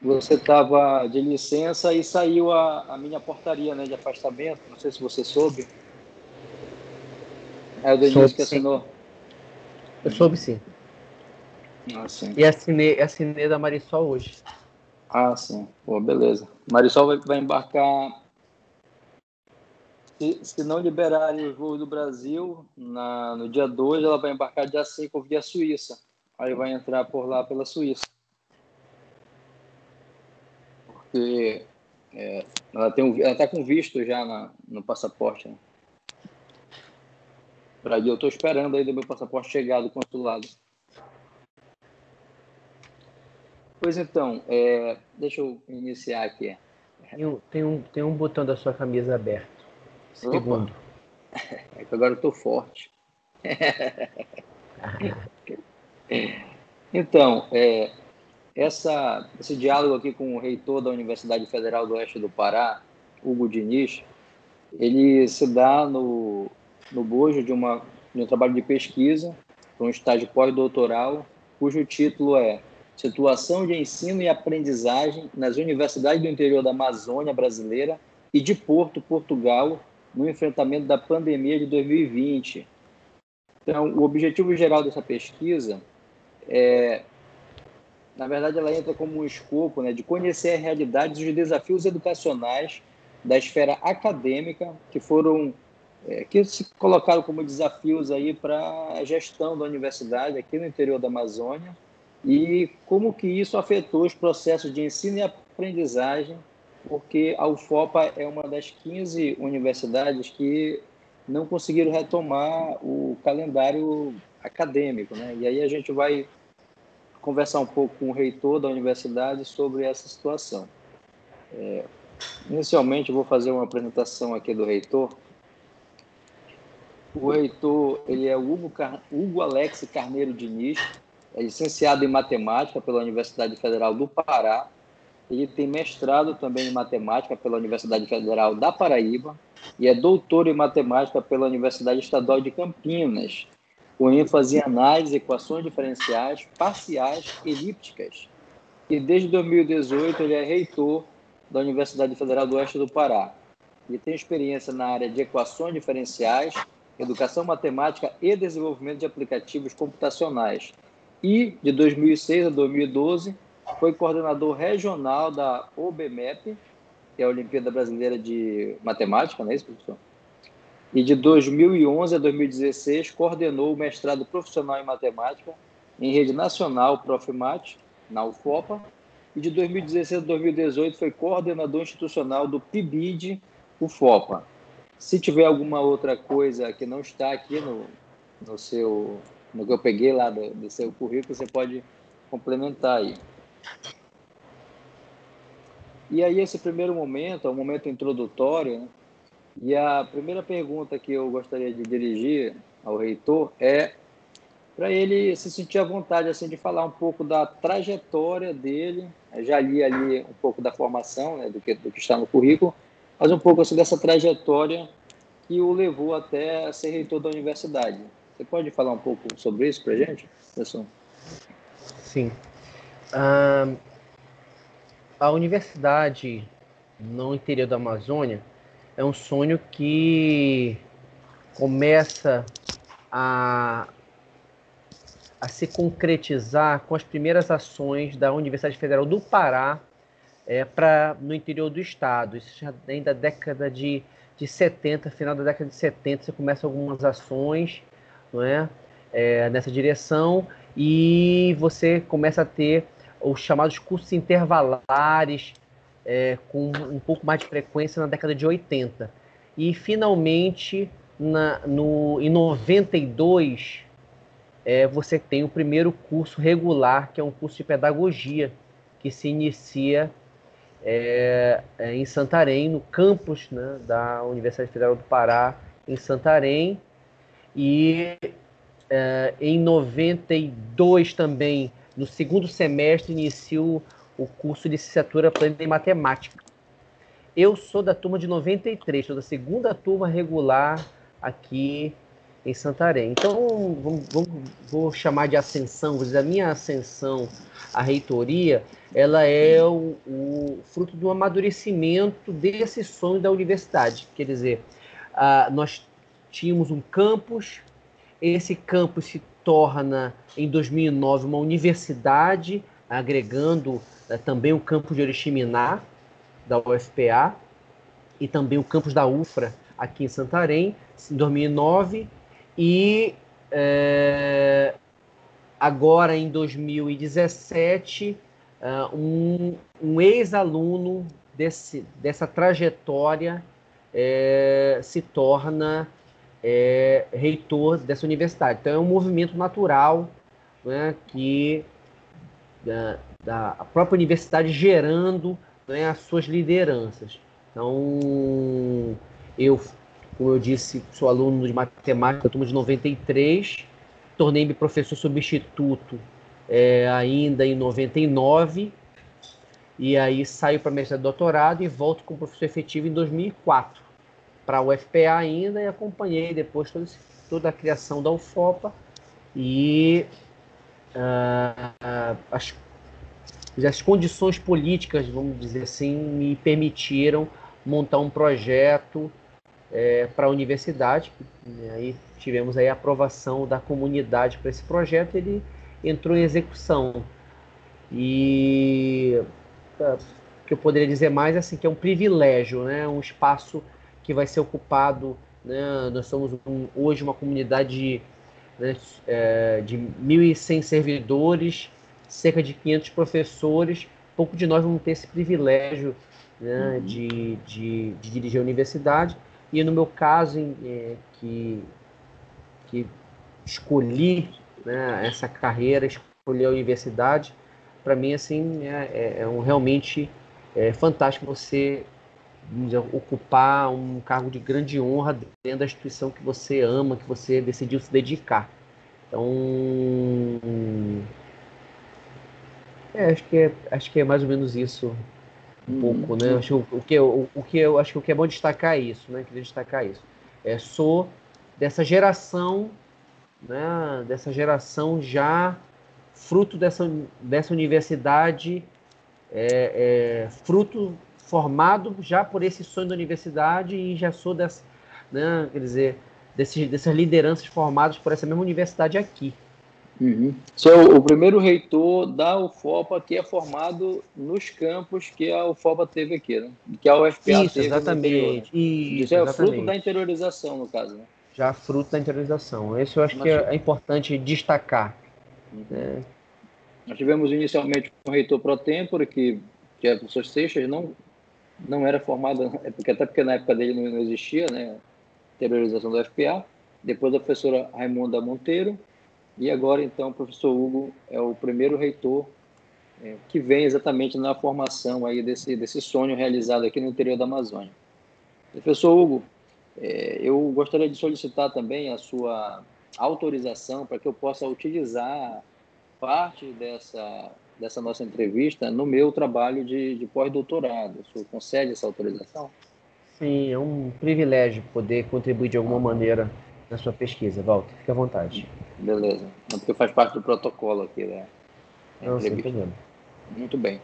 você estava de licença e saiu a, a, minha portaria né, de afastamento. Não sei se você soube. É o Denise que assinou. Eu soube sim. Ah, sim. E assinei, assinei da Marisol hoje. Ah, sim. Pô, beleza. Marisol vai, vai embarcar. Se, se não liberarem os voos do Brasil, na, no dia 2, ela vai embarcar dia 5 via Suíça. Aí vai entrar por lá pela Suíça. Porque é, ela tem um, ela tá com visto já na, no passaporte. Né? Pra, eu estou esperando aí do meu passaporte chegar do consulado. Pois então, é, deixa eu iniciar aqui. Tem um, tem, um, tem um botão da sua camisa aberto. Segundo. É que agora eu tô forte. então, é, essa, esse diálogo aqui com o reitor da Universidade Federal do Oeste do Pará, Hugo Diniz, ele se dá no, no bojo de, uma, de um trabalho de pesquisa, para um estágio pós-doutoral, cujo título é Situação de ensino e aprendizagem nas universidades do interior da Amazônia brasileira e de Porto, Portugal, no enfrentamento da pandemia de 2020. Então, o objetivo geral dessa pesquisa é, na verdade, ela entra como um escopo né, de conhecer a realidade dos desafios educacionais da esfera acadêmica que foram é, que se colocaram como desafios aí para a gestão da universidade aqui no interior da Amazônia e como que isso afetou os processos de ensino e aprendizagem, porque a UFOPA é uma das 15 universidades que não conseguiram retomar o calendário acadêmico, né? E aí a gente vai conversar um pouco com o reitor da universidade sobre essa situação. É, inicialmente, vou fazer uma apresentação aqui do reitor. O reitor ele é Hugo, Car... Hugo Alex Carneiro Diniz, é licenciado em matemática pela Universidade Federal do Pará. Ele tem mestrado também em matemática pela Universidade Federal da Paraíba e é doutor em matemática pela Universidade Estadual de Campinas, com ênfase em análise, equações diferenciais, parciais, elípticas. E desde 2018 ele é reitor da Universidade Federal do Oeste do Pará. Ele tem experiência na área de equações diferenciais, educação matemática e desenvolvimento de aplicativos computacionais e, de 2006 a 2012, foi coordenador regional da OBMEP, que é a Olimpíada Brasileira de Matemática, não é isso, professor? E de 2011 a 2016, coordenou o mestrado profissional em matemática em rede nacional Profimat, na UFOPA, e de 2016 a 2018 foi coordenador institucional do PIBID UFOPA. Se tiver alguma outra coisa que não está aqui no, no seu no que eu peguei lá do, do seu currículo, você pode complementar aí. E aí, esse primeiro momento, é um momento introdutório, né? E a primeira pergunta que eu gostaria de dirigir ao reitor é para ele se sentir à vontade assim de falar um pouco da trajetória dele. Eu já li ali um pouco da formação, né, do, que, do que está no currículo, mas um pouco assim, dessa trajetória que o levou até ser reitor da universidade. Você pode falar um pouco sobre isso para gente, professor? Sim. Uh, a universidade no interior da Amazônia é um sonho que começa a, a se concretizar com as primeiras ações da Universidade Federal do Pará é, no interior do estado. Isso já vem da década de, de 70, final da década de 70, você começa algumas ações não é? é? nessa direção e você começa a ter os chamados cursos intervalares é, com um pouco mais de frequência na década de 80. E finalmente, na, no, em 92, é, você tem o primeiro curso regular, que é um curso de pedagogia, que se inicia é, é em Santarém, no campus né, da Universidade Federal do Pará, em Santarém, e uh, em 92 também, no segundo semestre, iniciou o curso de licenciatura plena em matemática. Eu sou da turma de 93, sou da segunda turma regular aqui em Santarém. Então, vamos, vamos, vou chamar de ascensão, vou dizer, a minha ascensão à reitoria, ela é o, o fruto do amadurecimento desse sonho da universidade. Quer dizer, nós tínhamos um campus, esse campus se torna, em 2009, uma universidade, agregando uh, também o campus de Oriximiná, da UFPA, e também o campus da UFRA, aqui em Santarém, em 2009, e é, agora em 2017, uh, um, um ex-aluno dessa trajetória é, se torna é, reitor dessa universidade. Então é um movimento natural né, que da, da própria universidade gerando né, as suas lideranças. Então eu como eu disse, sou aluno de matemática, turma de 93, tornei-me professor substituto é, ainda em 99, e aí saio para mestrado e doutorado e volto como professor efetivo em 2004 para a UFPA ainda e acompanhei depois todo esse, toda a criação da UFOPA e uh, as, as condições políticas, vamos dizer assim, me permitiram montar um projeto é, para a universidade. Né, aí tivemos aí a aprovação da comunidade para esse projeto, ele entrou em execução. E o que eu poderia dizer mais é assim, que é um privilégio, né? um espaço que vai ser ocupado. Né? Nós somos um, hoje uma comunidade né, é, de 1.100 servidores, cerca de 500 professores. Pouco de nós vamos ter esse privilégio né, uhum. de, de, de dirigir a universidade e no meu caso, é, que, que escolhi né, essa carreira, escolhi a universidade, para mim assim é, é, é um, realmente é, fantástico você dizer, ocupar um cargo de grande honra dentro da instituição que você ama, que você decidiu se dedicar. Então, é, acho que é, acho que é mais ou menos isso um pouco, né? Uhum. Acho, o, que eu, o que eu acho que o que é bom destacar é isso, né? Queria destacar isso. É, sou dessa geração, né? Dessa geração já fruto dessa, dessa universidade, é, é, fruto formado já por esse sonho da universidade e já sou dessa, né? Quer dizer, desses, dessas lideranças formadas por essa mesma universidade aqui. Uhum. Sou o primeiro reitor da UFOPA que é formado nos campos que a UFOPA teve aqui, né? Que a UFPA Isso, teve exatamente. Isso, Isso é exatamente. fruto da interiorização, no caso, né? Já fruto da interiorização. Isso eu acho Mas, que é, é importante destacar. Uhum. Né? Nós tivemos inicialmente um reitor pro tempore, que, que é o professor Seixas, não, não era formado, é porque, até porque na época dele não, não existia, né? Interiorização da UFPA. Depois a professora Raimunda Monteiro, e agora, então, o professor Hugo é o primeiro reitor é, que vem exatamente na formação aí desse, desse sonho realizado aqui no interior da Amazônia. Professor Hugo, é, eu gostaria de solicitar também a sua autorização para que eu possa utilizar parte dessa, dessa nossa entrevista no meu trabalho de, de pós-doutorado. O senhor concede essa autorização? Sim, é um privilégio poder contribuir de alguma maneira na sua pesquisa, Walter. Fique à vontade. Beleza. Não, porque faz parte do protocolo aqui, né? Não, sem problema. Muito bem.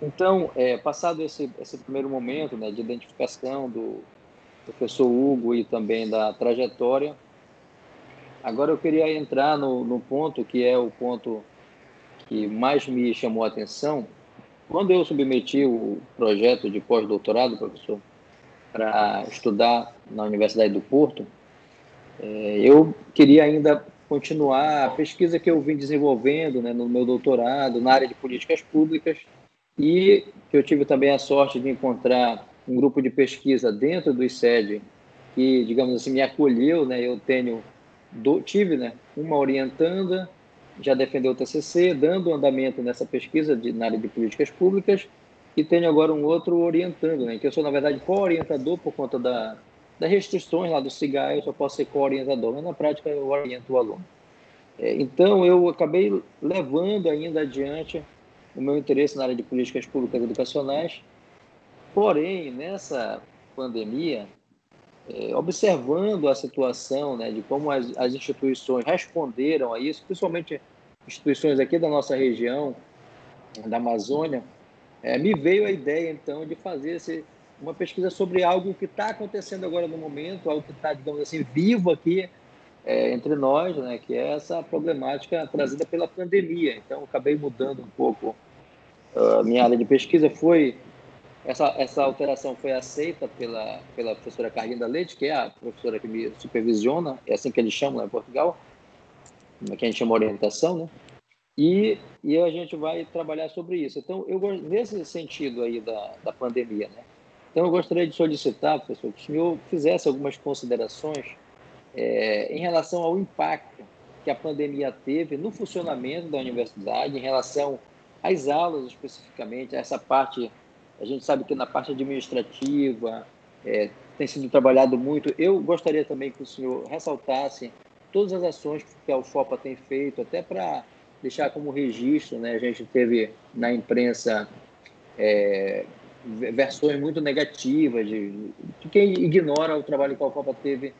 Então, é, passado esse, esse primeiro momento né, de identificação do professor Hugo e também da trajetória, agora eu queria entrar no, no ponto que é o ponto que mais me chamou a atenção. Quando eu submeti o projeto de pós-doutorado, professor, para estudar na Universidade do Porto, é, eu queria ainda continuar a pesquisa que eu vim desenvolvendo né, no meu doutorado na área de políticas públicas e que eu tive também a sorte de encontrar um grupo de pesquisa dentro do ICED que, digamos assim, me acolheu, né? Eu tenho do, tive, né, uma orientanda, já defendeu o TCC, dando andamento nessa pesquisa de, na área de políticas públicas e tenho agora um outro orientando, né, que eu sou na verdade co-orientador por conta da das restrições lá do CIGAI, eu só posso ser co-orientador, mas na prática eu oriento o aluno. É, então, eu acabei levando ainda adiante o meu interesse na área de políticas públicas educacionais, porém, nessa pandemia, é, observando a situação, né, de como as, as instituições responderam a isso, principalmente instituições aqui da nossa região, da Amazônia, é, me veio a ideia, então, de fazer esse, uma pesquisa sobre algo que está acontecendo agora no momento, algo que está, digamos assim, vivo aqui é, entre nós, né, que é essa problemática trazida pela pandemia. Então, acabei mudando um pouco a minha área de pesquisa. Foi essa, essa alteração foi aceita pela, pela professora Carlinda Leite, que é a professora que me supervisiona, é assim que eles chamam lá em Portugal, que a gente chama orientação, né? E, e a gente vai trabalhar sobre isso. Então, eu nesse sentido aí da, da pandemia, né? Então, eu gostaria de solicitar, professor, que o senhor fizesse algumas considerações é, em relação ao impacto que a pandemia teve no funcionamento da universidade, em relação às aulas especificamente, essa parte, a gente sabe que na parte administrativa é, tem sido trabalhado muito. Eu gostaria também que o senhor ressaltasse todas as ações que a UFOPA tem feito, até para deixar como registro, né? A gente teve na imprensa é, versões muito negativas de, de, quem ignora o trabalho que a UFOPA teve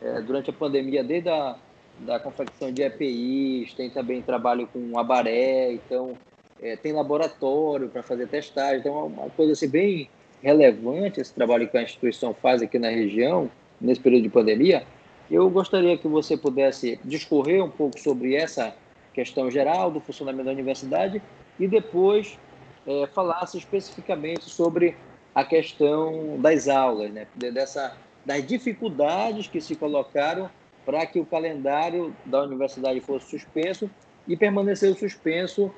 é, durante a pandemia, desde a da confecção de EPIs, tem também trabalho com abaré, então é, tem laboratório para fazer testagem, então é uma coisa assim, bem relevante esse trabalho que a instituição faz aqui na região, nesse período de pandemia. Eu gostaria que você pudesse discorrer um pouco sobre essa questão geral do funcionamento da universidade e depois é, falasse especificamente sobre a questão das aulas, né? Dessa, das dificuldades que se colocaram para que o calendário da universidade fosse suspenso e permaneceu suspenso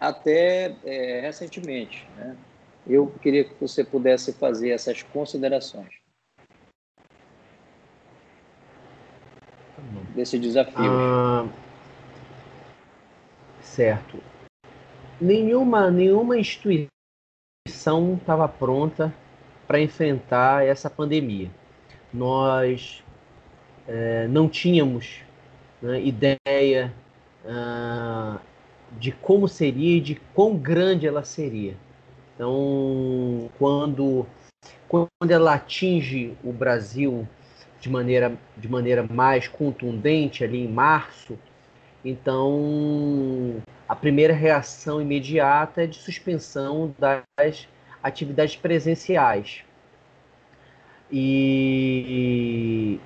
até é, recentemente. Né? Eu queria que você pudesse fazer essas considerações. Desse desafio. Ah, certo. Nenhuma, nenhuma instituição estava pronta para enfrentar essa pandemia. Nós é, não tínhamos né, ideia ah, de como seria e de quão grande ela seria. Então, quando, quando ela atinge o Brasil de maneira, de maneira mais contundente ali em março, então, a primeira reação imediata é de suspensão das atividades presenciais. E,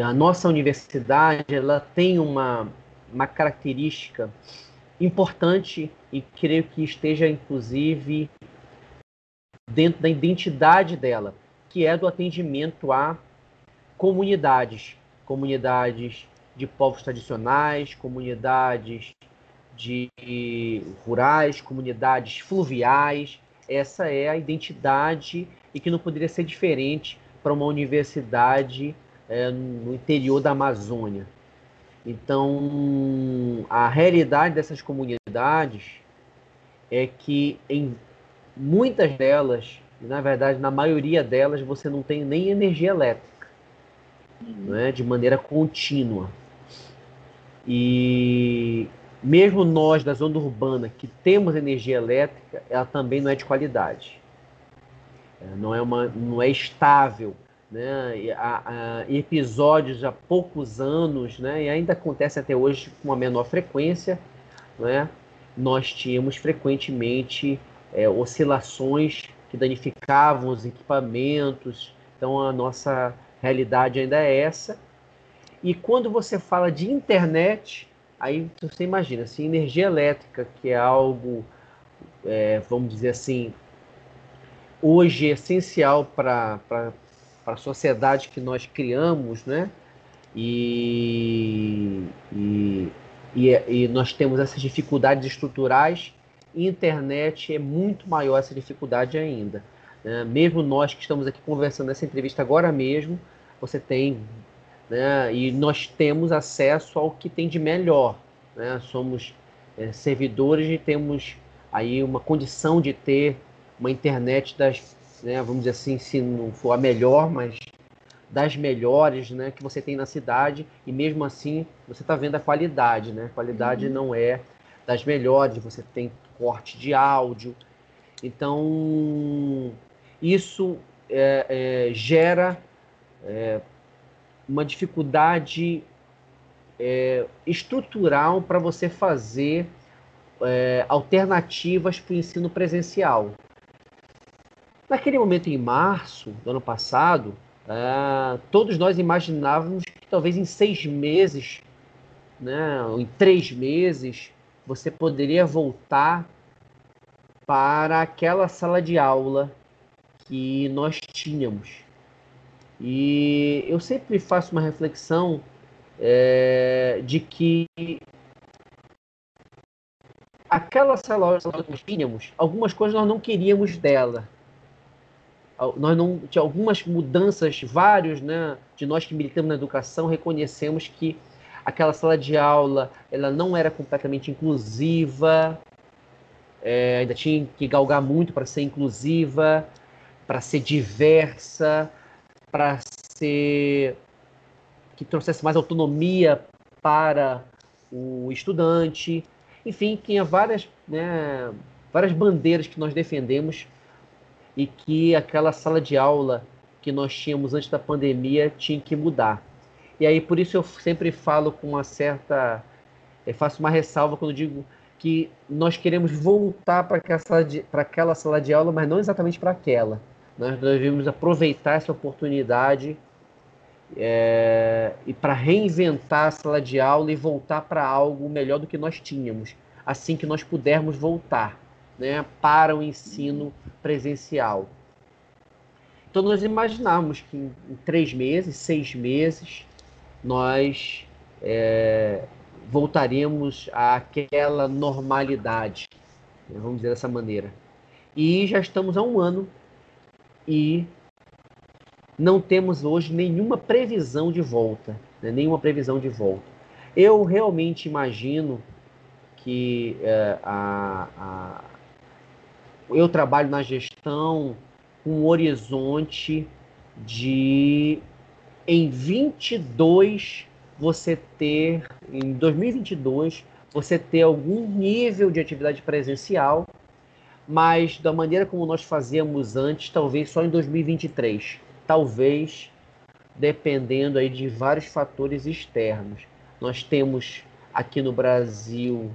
a nossa universidade ela tem uma, uma característica importante e creio que esteja inclusive dentro da identidade dela, que é do atendimento a comunidades, comunidades de povos tradicionais, comunidades de rurais, comunidades fluviais. Essa é a identidade e que não poderia ser diferente para uma universidade é, no interior da Amazônia. Então, a realidade dessas comunidades é que em muitas delas, na verdade, na maioria delas, você não tem nem energia elétrica, né, de maneira contínua. E mesmo nós da zona urbana que temos energia elétrica, ela também não é de qualidade. Não é, uma, não é estável. Né? Há, há episódios há poucos anos, né? e ainda acontece até hoje com uma menor frequência, né? nós tínhamos frequentemente é, oscilações que danificavam os equipamentos. Então a nossa realidade ainda é essa. E quando você fala de internet, aí você imagina, se energia elétrica, que é algo, é, vamos dizer assim, hoje essencial para a sociedade que nós criamos, né? E, e, e, nós temos essas dificuldades estruturais, internet é muito maior essa dificuldade ainda. Né? Mesmo nós que estamos aqui conversando nessa entrevista agora mesmo, você tem né? E nós temos acesso ao que tem de melhor, né? Somos é, servidores e temos aí uma condição de ter uma internet das, né, vamos dizer assim, se não for a melhor, mas das melhores, né, que você tem na cidade e mesmo assim você está vendo a qualidade, né? A qualidade uhum. não é das melhores, você tem corte de áudio, então isso é, é, gera é, uma dificuldade é, estrutural para você fazer é, alternativas para o ensino presencial. Naquele momento, em março do ano passado, é, todos nós imaginávamos que talvez em seis meses, né, em três meses, você poderia voltar para aquela sala de aula que nós tínhamos. E eu sempre faço uma reflexão é, de que aquela sala que nós tínhamos, algumas coisas nós não queríamos dela. Nós não tinha algumas mudanças, vários, né, de nós que militamos na educação, reconhecemos que aquela sala de aula ela não era completamente inclusiva, é, ainda tinha que galgar muito para ser inclusiva, para ser diversa, para ser que trouxesse mais autonomia para o estudante. Enfim, tinha várias, né, várias bandeiras que nós defendemos e que aquela sala de aula que nós tínhamos antes da pandemia tinha que mudar. E aí, por isso, eu sempre falo com uma certa. Eu faço uma ressalva quando digo que nós queremos voltar para aquela, aquela sala de aula, mas não exatamente para aquela. Nós devemos aproveitar essa oportunidade é, e para reinventar a sala de aula e voltar para algo melhor do que nós tínhamos, assim que nós pudermos voltar né, para o ensino presencial. Então nós imaginamos que em, em três meses, seis meses, nós é, voltaremos àquela normalidade, né, vamos dizer dessa maneira. E já estamos há um ano e não temos hoje nenhuma previsão de volta, né? nenhuma previsão de volta. Eu realmente imagino que é, a, a, eu trabalho na gestão com um horizonte de em 22 você ter em 2022 você ter algum nível de atividade presencial, mas da maneira como nós fazíamos antes, talvez só em 2023 talvez dependendo aí de vários fatores externos. Nós temos aqui no Brasil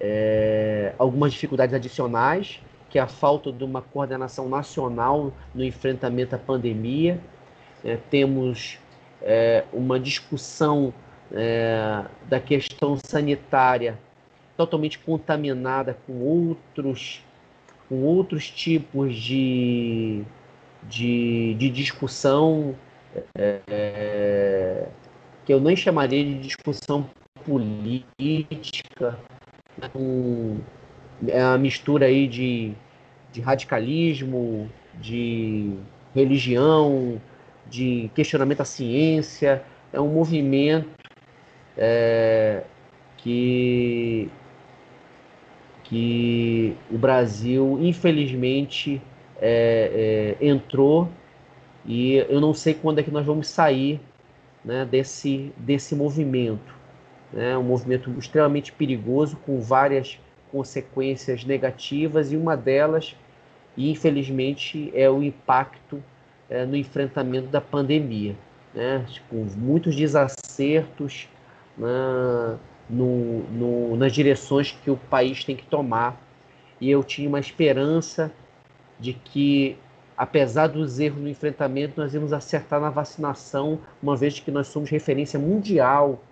é, algumas dificuldades adicionais, que é a falta de uma coordenação nacional no enfrentamento à pandemia. É, temos é, uma discussão é, da questão sanitária totalmente contaminada com outros, com outros tipos de de, de discussão é, é, que eu nem chamaria de discussão política, né, com é uma mistura aí de, de radicalismo, de religião, de questionamento à ciência, é um movimento é, que, que o Brasil, infelizmente, é, é, entrou e eu não sei quando é que nós vamos sair né, desse, desse movimento. Né, um movimento extremamente perigoso, com várias consequências negativas, e uma delas, infelizmente, é o impacto é, no enfrentamento da pandemia. Né, com muitos desacertos né, no, no, nas direções que o país tem que tomar. E eu tinha uma esperança de que, apesar dos erros no enfrentamento, nós íamos acertar na vacinação, uma vez que nós somos referência mundial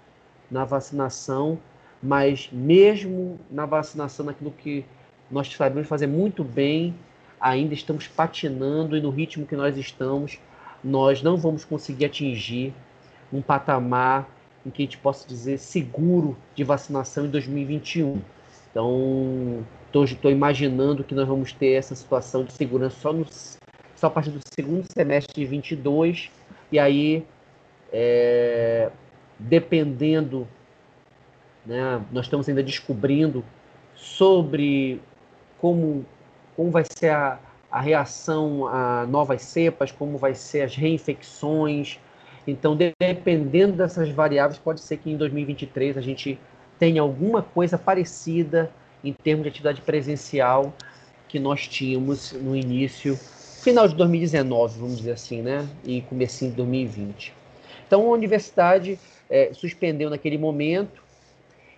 na vacinação, mas mesmo na vacinação, naquilo que nós sabemos fazer muito bem, ainda estamos patinando e no ritmo que nós estamos, nós não vamos conseguir atingir um patamar em que a gente possa dizer seguro de vacinação em 2021. Então, estou imaginando que nós vamos ter essa situação de segurança só, no, só a partir do segundo semestre de 22, e aí, é, dependendo, né, nós estamos ainda descobrindo sobre como, como vai ser a, a reação a novas cepas, como vai ser as reinfecções. Então, dependendo dessas variáveis, pode ser que em 2023 a gente tenha alguma coisa parecida em termos de atividade presencial que nós tínhamos no início final de 2019, vamos dizer assim, né? E comecinho de 2020. Então a universidade é, suspendeu naquele momento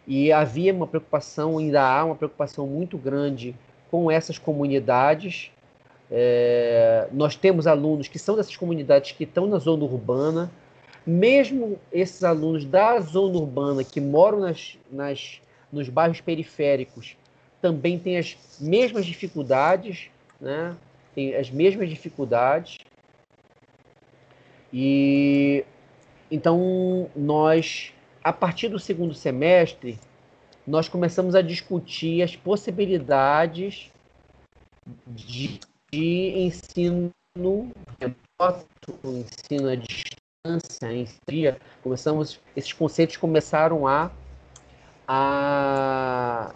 e havia uma preocupação, ainda há uma preocupação muito grande com essas comunidades. É, nós temos alunos que são dessas comunidades que estão na zona urbana, mesmo esses alunos da zona urbana que moram nas, nas, nos bairros periféricos também têm as mesmas dificuldades, né? Tem as mesmas dificuldades. E então nós, a partir do segundo semestre, nós começamos a discutir as possibilidades de, de ensino remoto, ensino à distância, em dia. Começamos, esses conceitos começaram a, a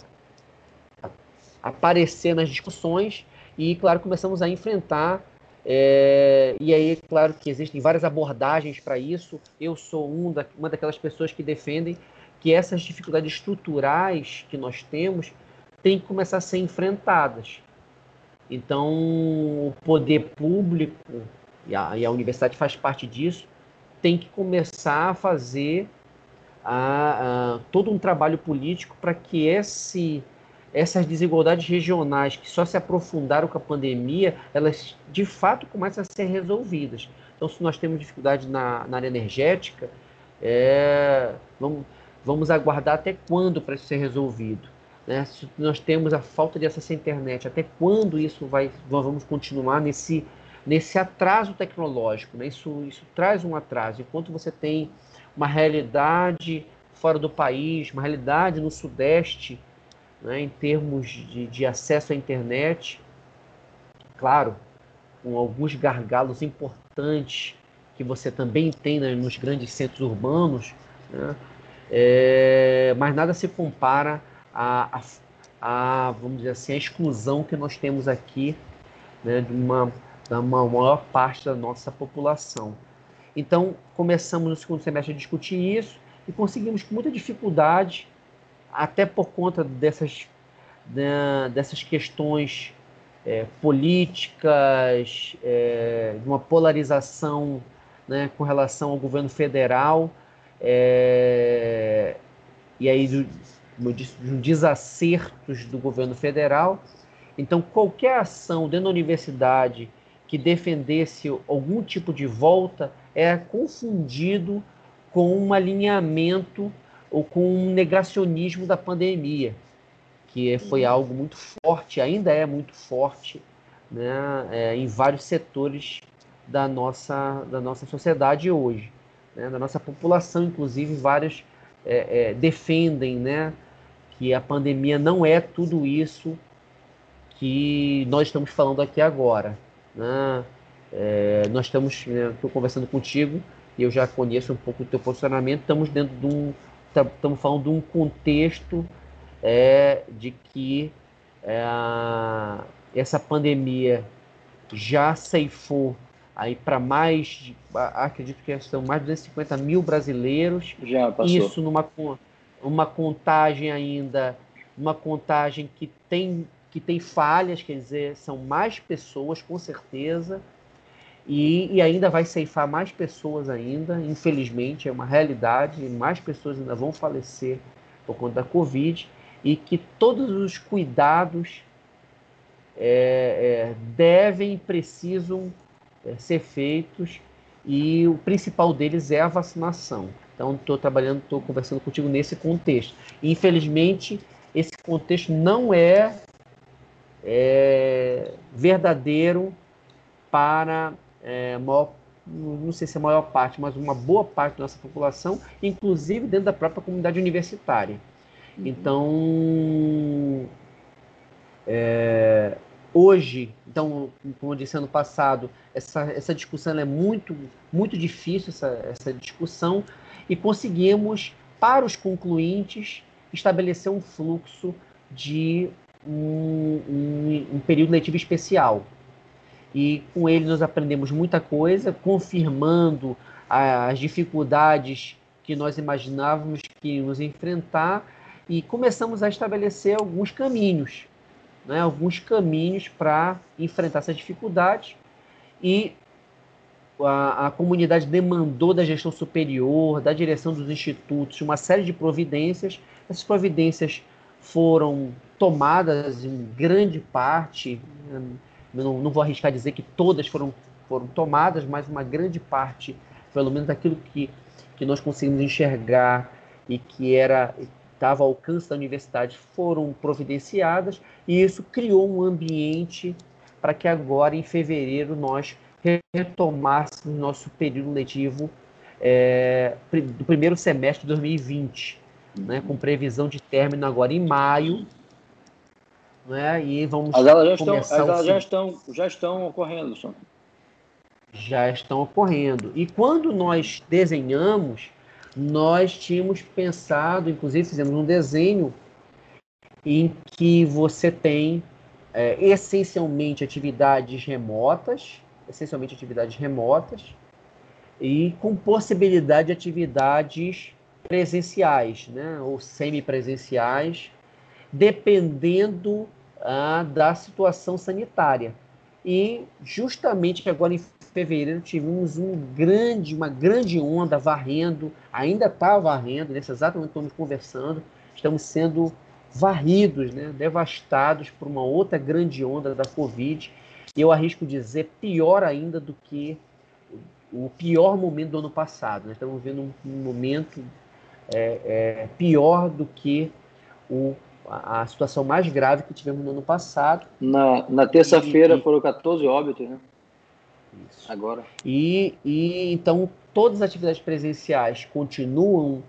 aparecer nas discussões e, claro, começamos a enfrentar. É, e aí, claro que existem várias abordagens para isso. Eu sou um da, uma daquelas pessoas que defendem que essas dificuldades estruturais que nós temos têm que começar a ser enfrentadas. Então, o poder público, e a, e a universidade faz parte disso, tem que começar a fazer a, a, todo um trabalho político para que esse essas desigualdades regionais que só se aprofundaram com a pandemia, elas de fato começam a ser resolvidas. Então, se nós temos dificuldade na, na área energética, é, vamos, vamos aguardar até quando para isso ser resolvido. Né? Se nós temos a falta de acesso à internet, até quando isso vai, vamos continuar nesse, nesse atraso tecnológico? Né? Isso, isso traz um atraso. Enquanto você tem uma realidade fora do país, uma realidade no Sudeste, né, em termos de, de acesso à internet, claro, com alguns gargalos importantes que você também tem né, nos grandes centros urbanos, né, é, mas nada se compara a, a, a, vamos dizer assim, a exclusão que nós temos aqui né, de uma, da maior parte da nossa população. Então, começamos no segundo semestre a discutir isso e conseguimos com muita dificuldade até por conta dessas, né, dessas questões é, políticas, é, de uma polarização né, com relação ao governo federal, é, e aí, como disse, de desacertos do governo federal. Então, qualquer ação dentro da universidade que defendesse algum tipo de volta é confundido com um alinhamento ou com um negacionismo da pandemia, que foi uhum. algo muito forte, ainda é muito forte, né, é, em vários setores da nossa, da nossa sociedade hoje, né, da nossa população, inclusive vários é, é, defendem, né, que a pandemia não é tudo isso que nós estamos falando aqui agora, né? É, nós estamos, né, conversando contigo e eu já conheço um pouco do teu posicionamento. Estamos dentro de um, estamos tá, falando de um contexto é, de que é, essa pandemia já ceifou aí para mais, acredito que são mais de 250 mil brasileiros. Já passou. Isso numa uma contagem ainda, uma contagem que tem que tem falhas, quer dizer, são mais pessoas com certeza e, e, ainda vai ceifar mais pessoas ainda, infelizmente, é uma realidade, mais pessoas ainda vão falecer por conta da Covid, e que todos os cuidados é, é, devem e precisam é, ser feitos, e o principal deles é a vacinação. Então, estou trabalhando, estou conversando contigo nesse contexto. Infelizmente, esse contexto não é, é verdadeiro para é, maior, não sei se é a maior parte, mas uma boa parte da nossa população, inclusive dentro da própria comunidade universitária. Uhum. Então, é, hoje, então, como eu disse ano passado, essa, essa discussão é muito, muito difícil, essa, essa discussão, e conseguimos, para os concluintes, estabelecer um fluxo de um, um, um período letivo especial e com ele nós aprendemos muita coisa, confirmando as dificuldades que nós imaginávamos que nos enfrentar e começamos a estabelecer alguns caminhos, né, alguns caminhos para enfrentar essas dificuldades e a, a, comunidade demandou da gestão superior, da direção dos institutos, uma série de providências. Essas providências foram tomadas em grande parte, não, não vou arriscar dizer que todas foram, foram tomadas, mas uma grande parte, pelo menos daquilo que, que nós conseguimos enxergar e que era estava ao alcance da universidade, foram providenciadas, e isso criou um ambiente para que agora, em fevereiro, nós retomássemos nosso período letivo é, do primeiro semestre de 2020, né, com previsão de término agora em maio. Né, e vamos as aulas já estão, as aulas já estão, já estão ocorrendo, Sam. Já estão ocorrendo. E quando nós desenhamos, nós tínhamos pensado, inclusive fizemos um desenho em que você tem é, essencialmente atividades remotas, essencialmente atividades remotas, e com possibilidade de atividades presenciais, né, ou semipresenciais, dependendo ah, da situação sanitária. E justamente agora em fevereiro tivemos um grande, uma grande onda varrendo, ainda está varrendo, nesse exato momento estamos conversando, estamos sendo varridos, né, devastados por uma outra grande onda da Covid, e eu arrisco dizer pior ainda do que o pior momento do ano passado. Nós estamos vendo um, um momento é, é, pior do que o, a, a, situação mais grave que tivemos no ano passado. Na, na terça-feira foram 14 óbitos, né? Isso. Agora. E, e então todas as atividades presenciais continuam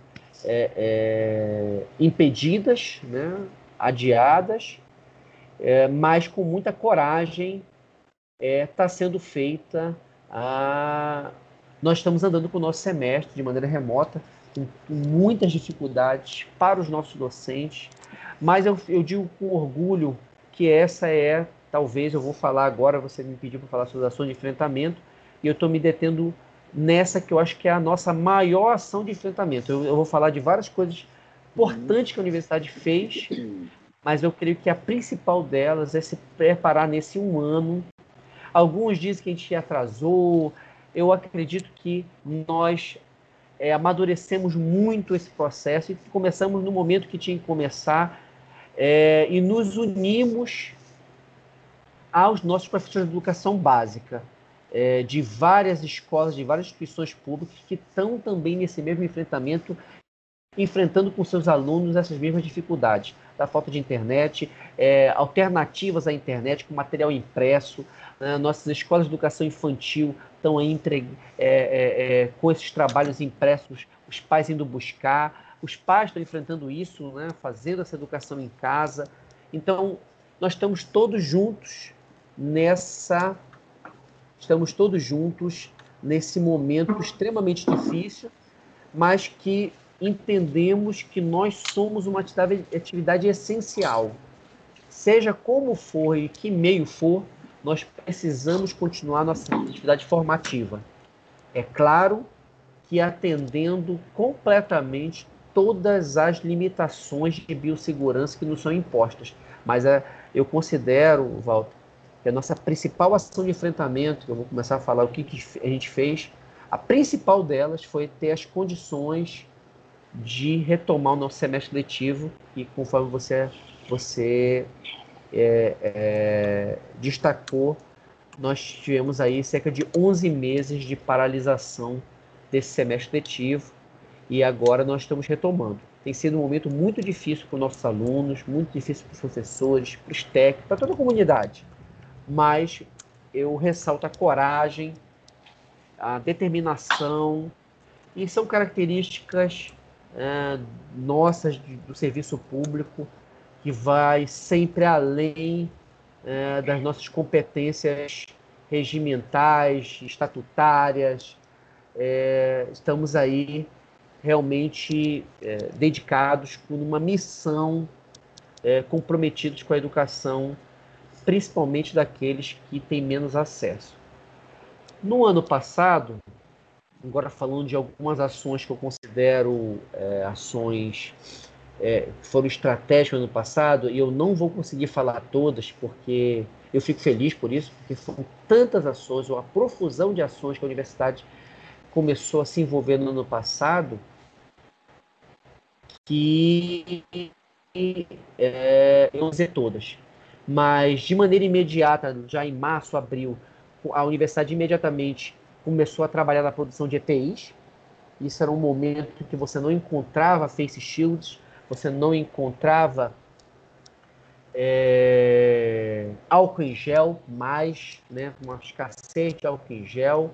é, é, impedidas, né, adiadas, é, mas com muita coragem está é, sendo feita a. Nós estamos andando com o nosso semestre de maneira remota, com muitas dificuldades para os nossos docentes, mas eu, eu digo com orgulho que essa é, talvez eu vou falar agora, você me pediu para falar sobre ações de enfrentamento, e eu estou me detendo nessa que eu acho que é a nossa maior ação de enfrentamento. Eu, eu vou falar de várias coisas importantes que a universidade fez, mas eu creio que a principal delas é se preparar nesse um ano. Alguns dizem que a gente atrasou. Eu acredito que nós é, amadurecemos muito esse processo e começamos no momento que tinha que começar é, e nos unimos aos nossos professores de educação básica é, de várias escolas, de várias instituições públicas que estão também nesse mesmo enfrentamento, enfrentando com seus alunos essas mesmas dificuldades, da falta de internet, é, alternativas à internet com material impresso. Né? Nossas escolas de educação infantil estão entre, é, é, é, com esses trabalhos impressos, os pais indo buscar, os pais estão enfrentando isso, né? fazendo essa educação em casa. Então, nós estamos todos juntos nessa estamos todos juntos nesse momento extremamente difícil, mas que entendemos que nós somos uma atividade essencial. Seja como for e que meio for, nós precisamos continuar nossa atividade formativa. É claro que atendendo completamente todas as limitações de biossegurança que nos são impostas. Mas é, eu considero, Walter, que a nossa principal ação de enfrentamento, que eu vou começar a falar o que, que a gente fez, a principal delas foi ter as condições de retomar o nosso semestre letivo e conforme você, você é, é, destacou, nós tivemos aí cerca de 11 meses de paralisação desse semestre letivo e agora nós estamos retomando. Tem sido um momento muito difícil para os nossos alunos, muito difícil para os professores, para os técnicos, para toda a comunidade mas eu ressalto a coragem, a determinação, e são características é, nossas do serviço público que vai sempre além é, das nossas competências regimentais, estatutárias. É, estamos aí realmente é, dedicados com uma missão, é, comprometidos com a educação principalmente daqueles que têm menos acesso. No ano passado, agora falando de algumas ações que eu considero é, ações é, foram estratégicas no passado, e eu não vou conseguir falar todas, porque eu fico feliz por isso, porque foram tantas ações, ou a profusão de ações que a universidade começou a se envolver no ano passado, que é, eu dizer todas. Mas de maneira imediata, já em março, abril, a universidade imediatamente começou a trabalhar na produção de EPIs. Isso era um momento que você não encontrava face shields, você não encontrava é, álcool em gel mais, né, uma escassez de álcool em gel.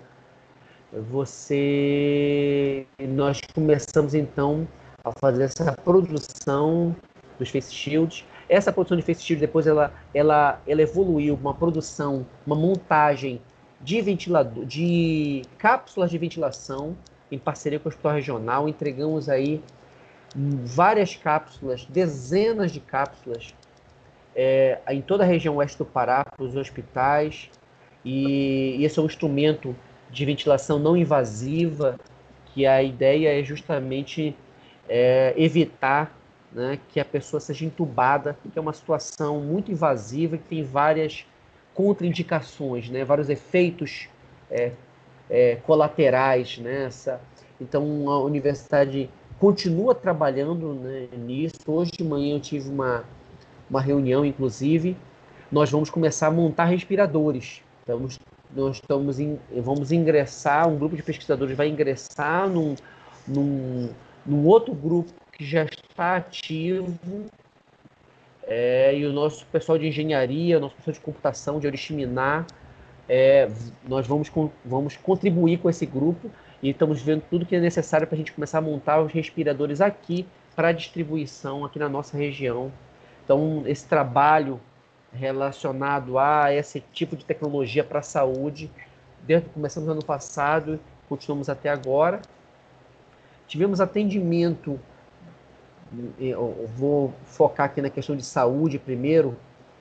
Você, nós começamos então fazer essa produção dos face shields. Essa produção de face shields depois ela, ela, ela evoluiu uma produção, uma montagem de ventilador, de cápsulas de ventilação em parceria com o Hospital Regional. Entregamos aí várias cápsulas, dezenas de cápsulas é, em toda a região oeste do Pará para os hospitais. E, e esse é um instrumento de ventilação não invasiva, que a ideia é justamente é, evitar né, que a pessoa seja entubada, que é uma situação muito invasiva que tem várias contraindicações, né, vários efeitos é, é, colaterais nessa. Então a universidade continua trabalhando né, nisso. Hoje de manhã eu tive uma, uma reunião, inclusive, nós vamos começar a montar respiradores. Então, nós estamos vamos ingressar, um grupo de pesquisadores vai ingressar num, num, num outro grupo que já está ativo, é, e o nosso pessoal de engenharia, nosso pessoal de computação, de Oriximiná, é, nós vamos, vamos contribuir com esse grupo e estamos vendo tudo que é necessário para a gente começar a montar os respiradores aqui para distribuição aqui na nossa região. Então, esse trabalho relacionado a esse tipo de tecnologia para a saúde, desde começamos no ano passado, continuamos até agora. Tivemos atendimento, vou focar aqui na questão de saúde primeiro,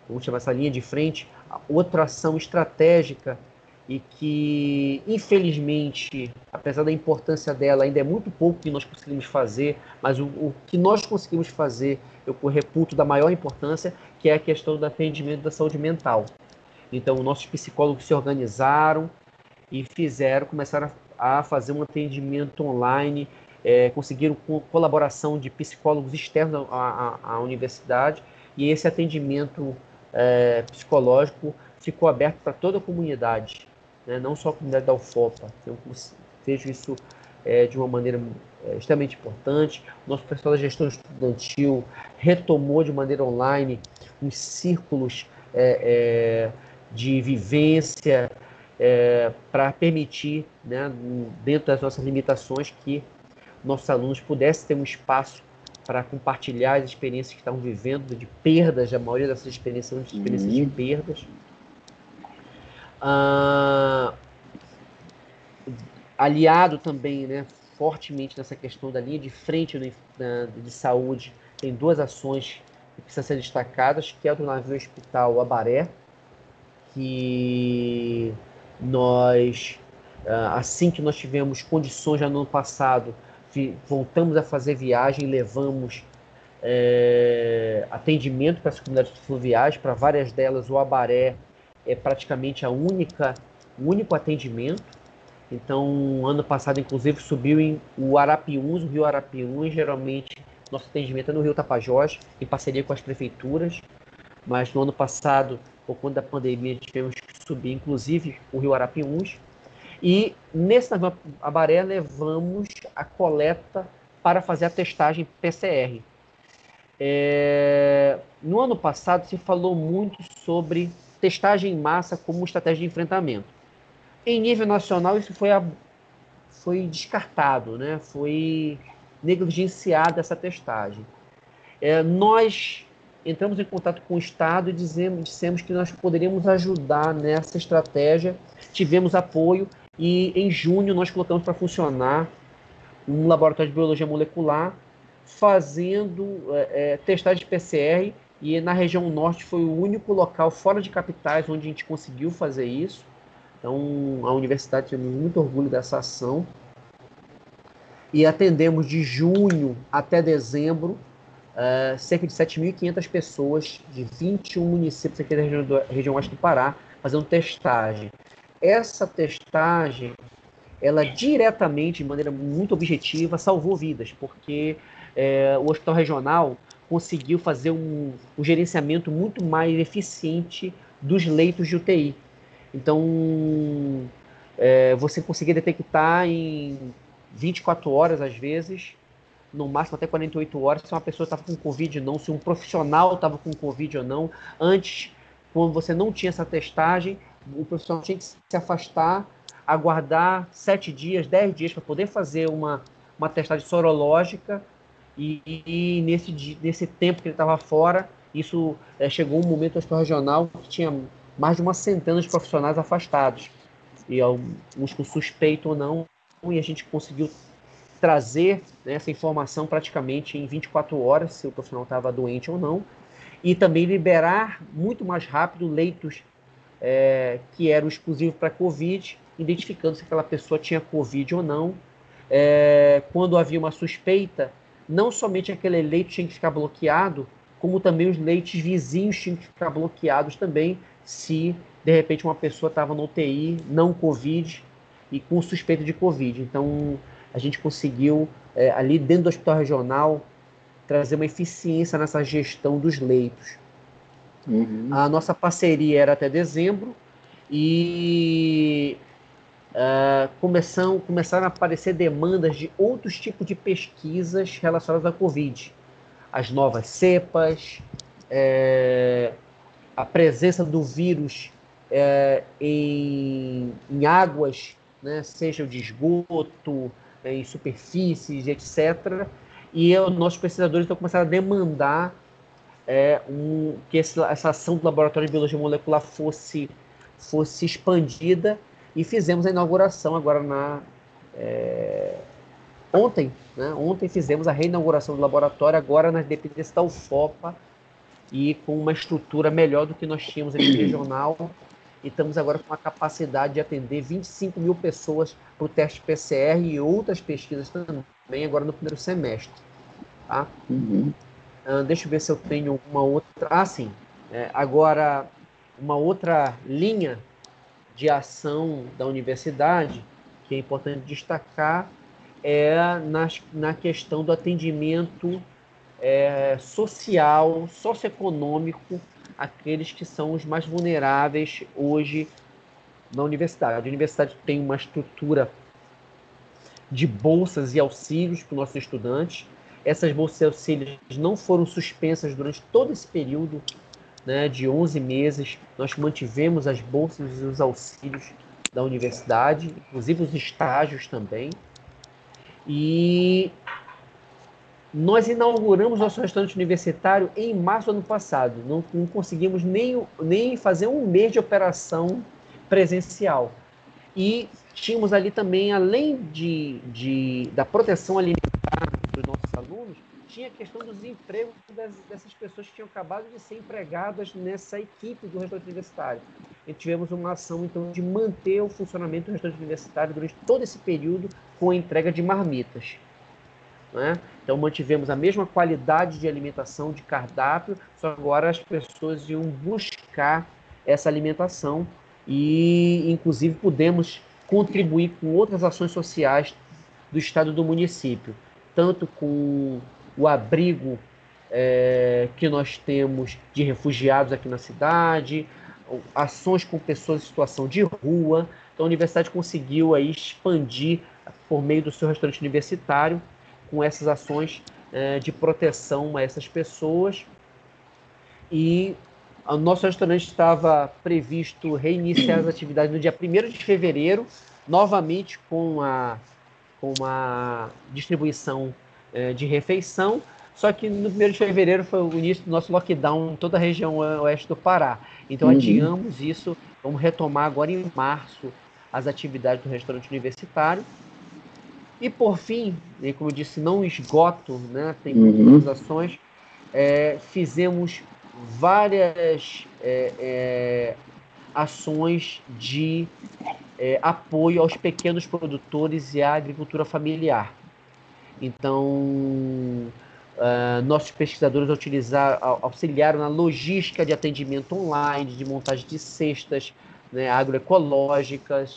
vamos chamar essa linha de frente, outra ação estratégica e que, infelizmente, apesar da importância dela, ainda é muito pouco que nós conseguimos fazer, mas o, o que nós conseguimos fazer, eu reputo da maior importância, que é a questão do atendimento da saúde mental. Então, nossos psicólogos se organizaram e fizeram, começaram a fazer um atendimento online, é, conseguiram colaboração de psicólogos externos à, à, à universidade, e esse atendimento é, psicológico ficou aberto para toda a comunidade né? não só a comunidade da UFOPA. Eu vejo isso é, de uma maneira é, extremamente importante. O nosso pessoal da gestão estudantil retomou de maneira online os círculos é, é de vivência é, para permitir, né, dentro das nossas limitações, que nossos alunos pudessem ter um espaço para compartilhar as experiências que estão vivendo, de perdas, a maioria dessas experiências são experiências uhum. de perdas. Ah, aliado também, né, fortemente nessa questão da linha de frente de, de saúde, tem duas ações que precisam ser destacadas, que é do navio hospital Abaré, que nós, ah, assim que nós tivemos condições já no ano passado, voltamos a fazer viagem, levamos é, atendimento para as comunidades fluviais, para várias delas o Abaré é praticamente a única, o único atendimento. Então, ano passado, inclusive, subiu em o Arapiuns, o Rio Arapiuns, geralmente nosso atendimento é no Rio Tapajós, em parceria com as prefeituras. Mas no ano passado, por conta da pandemia, tivemos que subir, inclusive, o Rio Arapiuns. E nesse navio Abaré levamos a coleta para fazer a testagem PCR. É... No ano passado se falou muito sobre testagem em massa como estratégia de enfrentamento. Em nível nacional, isso foi, a, foi descartado, né? foi negligenciada essa testagem. É, nós entramos em contato com o Estado e dizemos, dissemos que nós poderíamos ajudar nessa estratégia. Tivemos apoio e em junho nós colocamos para funcionar um laboratório de biologia molecular fazendo é, é testagem de PCR e na região norte foi o único local fora de capitais onde a gente conseguiu fazer isso. Então a universidade tem muito orgulho dessa ação. E atendemos de junho até dezembro uh, cerca de 7.500 pessoas de 21 municípios aqui da região, do, região oeste do Pará fazendo testagem. Essa testagem, ela diretamente, de maneira muito objetiva, salvou vidas, porque é, o hospital regional conseguiu fazer um, um gerenciamento muito mais eficiente dos leitos de UTI. Então, é, você conseguia detectar em 24 horas, às vezes, no máximo até 48 horas, se uma pessoa estava com Covid ou não, se um profissional estava com Covid ou não. Antes, quando você não tinha essa testagem, o profissional tinha que se afastar, aguardar sete dias, dez dias para poder fazer uma, uma testagem sorológica. E, e nesse, nesse tempo que ele estava fora, isso é, chegou um momento no regional que tinha mais de uma centena de profissionais afastados. E alguns com suspeito ou não, e a gente conseguiu trazer né, essa informação praticamente em 24 horas, se o profissional estava doente ou não, e também liberar muito mais rápido leitos é, que eram exclusivos para Covid, identificando se aquela pessoa tinha Covid ou não. É, quando havia uma suspeita, não somente aquele leito tinha que ficar bloqueado, como também os leitos vizinhos tinham que ficar bloqueados também, se de repente uma pessoa estava no UTI, não Covid, e com suspeita de Covid. Então, a gente conseguiu, é, ali dentro do hospital regional, trazer uma eficiência nessa gestão dos leitos. Uhum. A nossa parceria era até dezembro e uh, começam, começaram a aparecer demandas de outros tipos de pesquisas relacionadas à Covid. As novas cepas, é, a presença do vírus é, em, em águas, né, seja de esgoto, em superfícies, etc. E os nossos pesquisadores então começaram a demandar é, um, que esse, essa ação do Laboratório de Biologia Molecular fosse, fosse expandida e fizemos a inauguração agora na. É, ontem, né? Ontem fizemos a reinauguração do laboratório, agora nas dependências da UFOPA e com uma estrutura melhor do que nós tínhamos aqui regional e estamos agora com a capacidade de atender 25 mil pessoas para o teste PCR e outras pesquisas também agora no primeiro semestre. Tá? Uhum. Uh, deixa eu ver se eu tenho uma outra. Ah, sim. É, agora, uma outra linha de ação da universidade que é importante destacar é na, na questão do atendimento é, social, socioeconômico aqueles que são os mais vulneráveis hoje na universidade. A universidade tem uma estrutura de bolsas e auxílios para os nossos estudantes. Essas bolsas e auxílios não foram suspensas durante todo esse período né, de 11 meses. Nós mantivemos as bolsas e os auxílios da universidade, inclusive os estágios também. E nós inauguramos nosso restaurante universitário em março do ano passado. Não, não conseguimos nem, nem fazer um mês de operação presencial. E tínhamos ali também, além de, de da proteção alimentar dos nossos alunos, tinha a questão dos empregos dessas pessoas que tinham acabado de ser empregadas nessa equipe do restaurante universitário. E tivemos uma ação, então, de manter o funcionamento do restaurante universitário durante todo esse período com a entrega de marmitas. Né? Então mantivemos a mesma qualidade de alimentação, de cardápio, só agora as pessoas iam buscar essa alimentação e, inclusive, pudemos contribuir com outras ações sociais do estado do município, tanto com o abrigo é, que nós temos de refugiados aqui na cidade, ações com pessoas em situação de rua. Então a universidade conseguiu aí expandir por meio do seu restaurante universitário com essas ações é, de proteção a essas pessoas. E o nosso restaurante estava previsto reiniciar as atividades no dia 1 de fevereiro, novamente com a, com a distribuição é, de refeição. Só que no 1 de fevereiro foi o início do nosso lockdown em toda a região oeste do Pará. Então uhum. adiamos isso, vamos retomar agora em março as atividades do restaurante universitário. E por fim, e como eu disse, não esgoto, né? tem muitas uhum. ações, é, fizemos várias é, é, ações de é, apoio aos pequenos produtores e à agricultura familiar. Então, Uh, nossos pesquisadores utilizar, auxiliaram na logística de atendimento online, de montagem de cestas né, agroecológicas,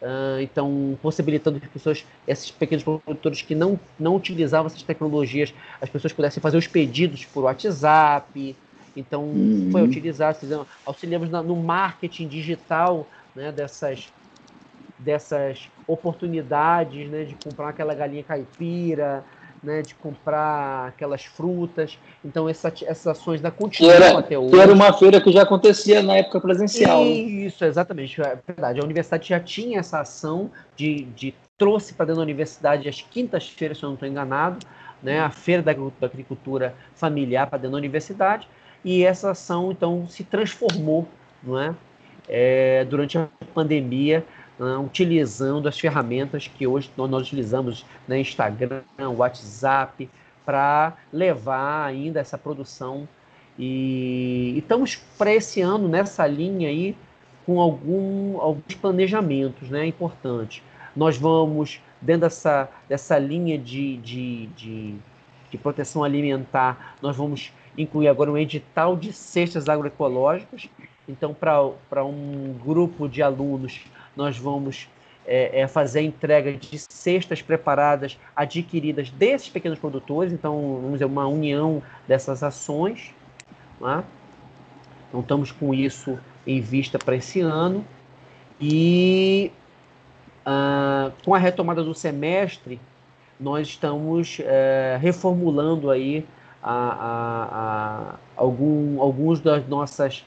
uh, então possibilitando que as pessoas, esses pequenos produtores que não, não utilizavam essas tecnologias, as pessoas pudessem fazer os pedidos por WhatsApp. Então uhum. foi utilizado, auxiliamos no marketing digital né, dessas, dessas oportunidades né, de comprar aquela galinha caipira, né, de comprar aquelas frutas. Então, essa, essas ações da continuam até hoje. Que era uma feira que já acontecia na época presencial. Né? Isso, exatamente. É verdade. A universidade já tinha essa ação de, de trouxe para dentro da universidade as quintas-feiras, se eu não estou enganado, né, a feira da agricultura familiar para dentro da universidade. E essa ação, então, se transformou não é? é durante a pandemia uh, utilizando as ferramentas que hoje nós, nós utilizamos, né, Instagram, WhatsApp, para levar ainda essa produção. E, estamos para esse ano nessa linha aí com algum, alguns planejamentos né, importantes. Nós vamos, dentro dessa, dessa linha de, de, de, de proteção alimentar, nós vamos incluir agora um edital de cestas agroecológicas. Então, para um grupo de alunos nós vamos é, é, fazer a entrega de cestas preparadas adquiridas desses pequenos produtores, então vamos dizer uma união dessas ações. Né? Então estamos com isso em vista para esse ano e ah, com a retomada do semestre nós estamos é, reformulando aí a, a, a, algum, alguns das nossas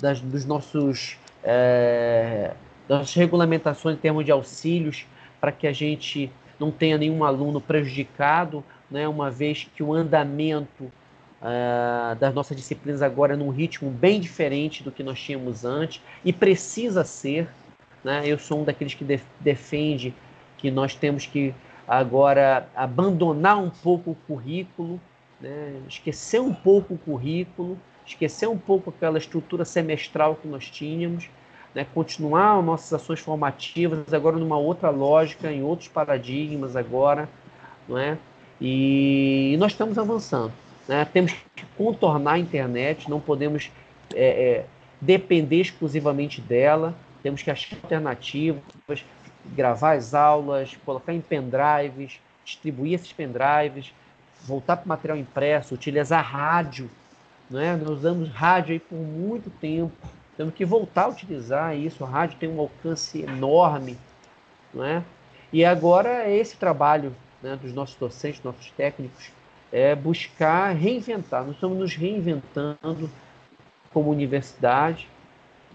das, dos nossos é, das regulamentações em termos de auxílios, para que a gente não tenha nenhum aluno prejudicado, né, uma vez que o andamento uh, das nossas disciplinas agora é num ritmo bem diferente do que nós tínhamos antes, e precisa ser. Né, eu sou um daqueles que def defende que nós temos que agora abandonar um pouco o currículo, né, esquecer um pouco o currículo, esquecer um pouco aquela estrutura semestral que nós tínhamos né, continuar nossas ações formativas agora numa outra lógica, em outros paradigmas agora, não é? E, e nós estamos avançando, né? Temos que contornar a internet, não podemos é, é, depender exclusivamente dela, temos que achar alternativas, gravar as aulas, colocar em pendrives, distribuir esses pendrives, voltar para o material impresso, utilizar rádio, não é? Nós usamos rádio aí por muito tempo, temos que voltar a utilizar isso. A rádio tem um alcance enorme, não é? E agora é esse trabalho né, dos nossos docentes, nossos técnicos, é buscar reinventar. Nós estamos nos reinventando como universidade,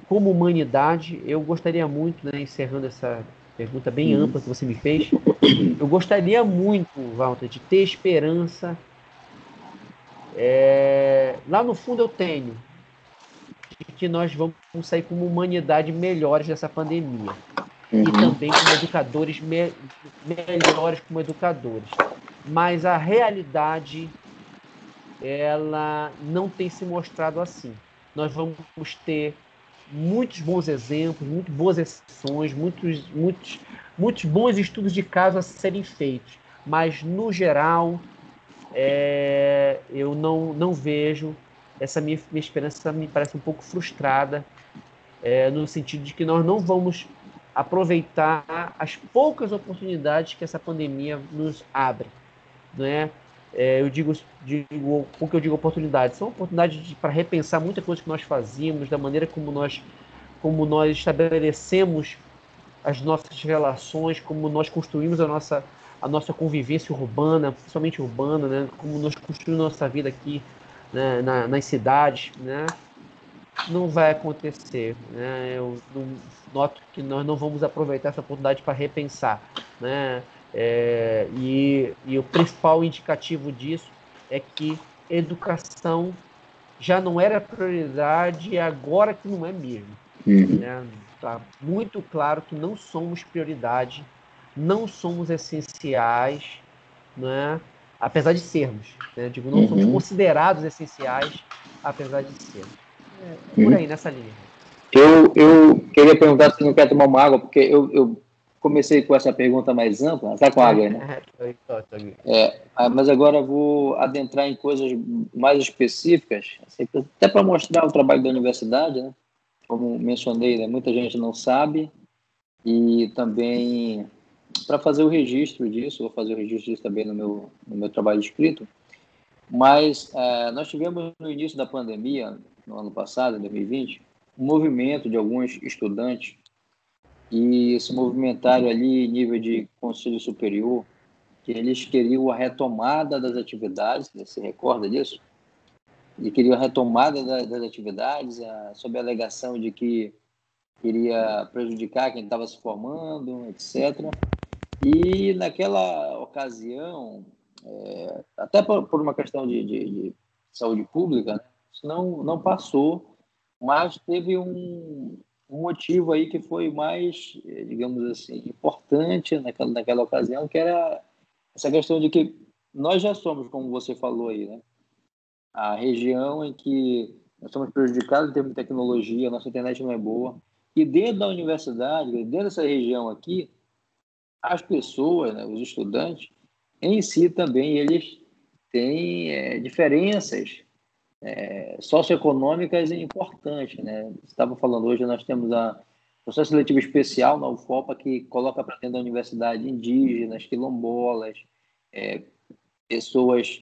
como humanidade. Eu gostaria muito, né, encerrando essa pergunta bem uhum. ampla que você me fez, eu gostaria muito, Walter, de ter esperança. É... Lá no fundo eu tenho, que nós vamos sair como humanidade melhores dessa pandemia. Uhum. E também como educadores me melhores como educadores. Mas a realidade ela não tem se mostrado assim. Nós vamos ter muitos bons exemplos, muito boas exceções, muitos, muitos, muitos bons estudos de caso a serem feitos. Mas, no geral, é, eu não, não vejo essa minha, minha esperança me parece um pouco frustrada, é, no sentido de que nós não vamos aproveitar as poucas oportunidades que essa pandemia nos abre. Né? É, eu digo, digo, o que eu digo oportunidades? São oportunidades para repensar muita coisa que nós fazíamos, da maneira como nós, como nós estabelecemos as nossas relações, como nós construímos a nossa, a nossa convivência urbana, principalmente urbana, né? como nós construímos nossa vida aqui né, na, nas cidades, né, não vai acontecer. Né? Eu noto que nós não vamos aproveitar essa oportunidade para repensar. Né? É, e, e o principal indicativo disso é que educação já não era prioridade e agora que não é mesmo. Uhum. Né? Tá muito claro que não somos prioridade, não somos essenciais, né? Apesar de sermos. Né? Digo, não uhum. somos considerados essenciais, apesar de sermos. É, por uhum. aí, nessa linha. Eu, eu queria perguntar se não quer tomar uma água, porque eu, eu comecei com essa pergunta mais ampla. Está com água aí, né? É, ah, mas agora vou adentrar em coisas mais específicas, assim, até para mostrar o trabalho da universidade, né? Como mencionei, né? muita gente não sabe, e também para fazer o registro disso, vou fazer o registro disso também no meu, no meu trabalho escrito, mas é, nós tivemos no início da pandemia, no ano passado, em 2020, um movimento de alguns estudantes e se movimentaram ali nível de conselho superior, que eles queriam a retomada das atividades, você recorda disso? E queriam a retomada das atividades, a, sob a alegação de que iria prejudicar quem estava se formando, etc. E naquela ocasião, é, até por, por, uma questão de, de, de saúde pública, né, isso não, não passou, mas teve um, um motivo aí que foi mais, digamos assim, importante naquela, naquela ocasião, que era essa questão de que nós já somos, como você falou aí, né? A região em que nós somos prejudicados em termos de tecnologia, nossa internet não é boa. E dentro da universidade, dentro dessa região aqui, as pessoas, né, os estudantes, em si também, eles têm é, diferenças é, socioeconômicas importantes. Né? Estava falando hoje, nós temos a processo seletivo especial na UFOPA que coloca para dentro da universidade indígenas, quilombolas, é, pessoas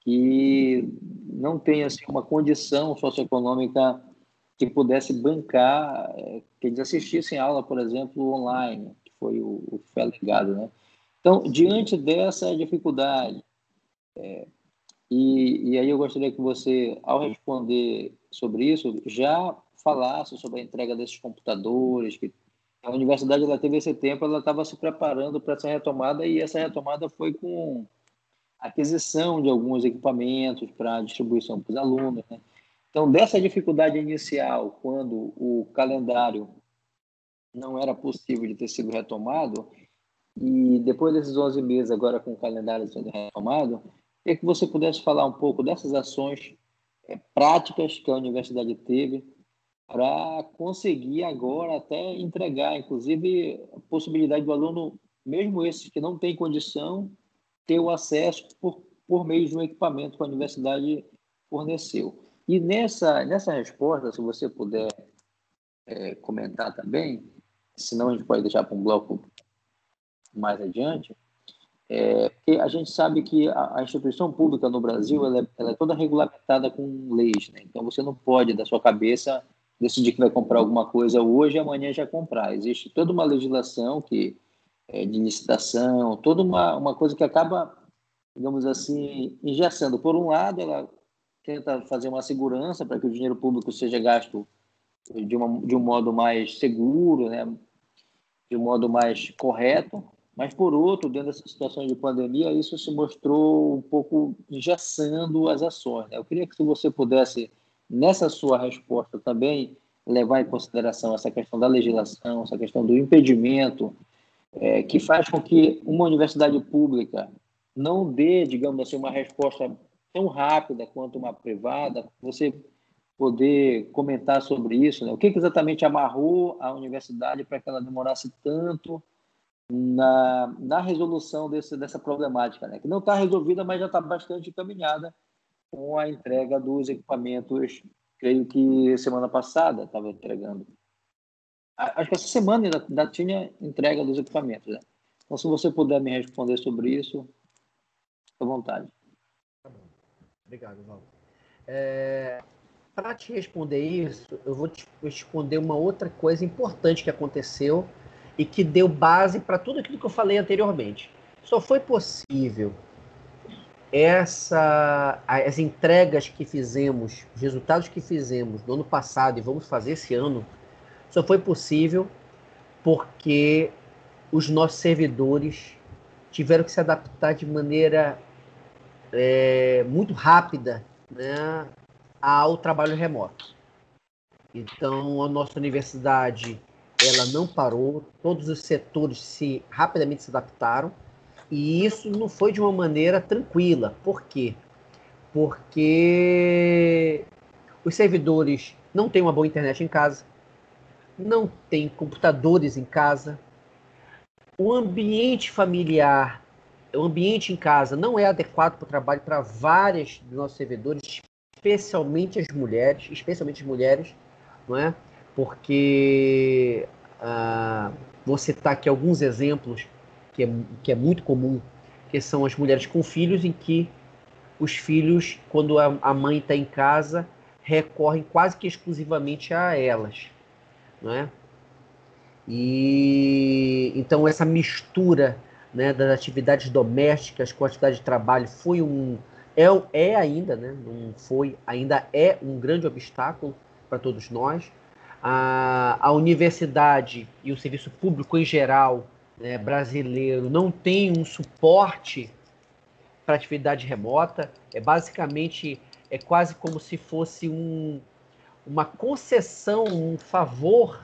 que não têm assim, uma condição socioeconômica que pudesse bancar, é, que eles assistissem aula, por exemplo, online, foi o, o que foi alegado. Né? Então, diante dessa dificuldade, é, e, e aí eu gostaria que você, ao responder sobre isso, já falasse sobre a entrega desses computadores, que a universidade ela teve esse tempo, ela estava se preparando para essa retomada e essa retomada foi com aquisição de alguns equipamentos para distribuição para os alunos. Né? Então, dessa dificuldade inicial, quando o calendário não era possível de ter sido retomado, e depois desses 11 meses, agora com o calendário sendo retomado, Queria que você pudesse falar um pouco dessas ações é, práticas que a universidade teve para conseguir agora até entregar, inclusive, a possibilidade do aluno, mesmo esse que não tem condição, ter o acesso por, por meio de um equipamento que a universidade forneceu. E nessa, nessa resposta, se você puder é, comentar também, senão a gente pode deixar para um bloco mais adiante, é, porque a gente sabe que a, a instituição pública no Brasil ela é, ela é, toda regulamentada com leis, né? então você não pode, da sua cabeça, decidir que vai comprar alguma coisa hoje e amanhã já comprar. Existe toda uma legislação que é, de licitação, toda uma, uma coisa que acaba, digamos assim, engessando. Por um lado, ela tenta fazer uma segurança para que o dinheiro público seja gasto de, uma, de um modo mais seguro, né? de um modo mais correto, mas, por outro, dentro dessa situação de pandemia, isso se mostrou um pouco engessando as ações. Né? Eu queria que você pudesse, nessa sua resposta também, levar em consideração essa questão da legislação, essa questão do impedimento, é, que faz com que uma universidade pública não dê, digamos assim, uma resposta tão rápida quanto uma privada. Você poder comentar sobre isso, né? o que, que exatamente amarrou a universidade para que ela demorasse tanto na, na resolução desse, dessa problemática, né? que não está resolvida, mas já está bastante encaminhada com a entrega dos equipamentos, creio que semana passada estava entregando. Acho que essa semana ainda, ainda tinha entrega dos equipamentos. Né? Então, se você puder me responder sobre isso, à vontade. Tá bom. Obrigado, Val. É, Para te responder isso, eu vou te responder uma outra coisa importante que aconteceu e que deu base para tudo aquilo que eu falei anteriormente. Só foi possível essa, as entregas que fizemos, os resultados que fizemos no ano passado e vamos fazer esse ano, só foi possível porque os nossos servidores tiveram que se adaptar de maneira é, muito rápida né, ao trabalho remoto. Então, a nossa universidade ela não parou, todos os setores se rapidamente se adaptaram e isso não foi de uma maneira tranquila. Por quê? Porque os servidores não têm uma boa internet em casa, não têm computadores em casa, o ambiente familiar, o ambiente em casa não é adequado para o trabalho para várias dos nossos servidores, especialmente as mulheres, especialmente as mulheres, não é? Porque ah, vou citar aqui alguns exemplos que é, que é muito comum, que são as mulheres com filhos, em que os filhos, quando a, a mãe está em casa, recorrem quase que exclusivamente a elas, não é? E então essa mistura né, das atividades domésticas com a atividade de trabalho foi um é, é ainda, né, não foi, ainda é um grande obstáculo para todos nós. A, a universidade e o serviço público em geral né, brasileiro não tem um suporte para atividade remota. É basicamente é quase como se fosse um, uma concessão, um favor,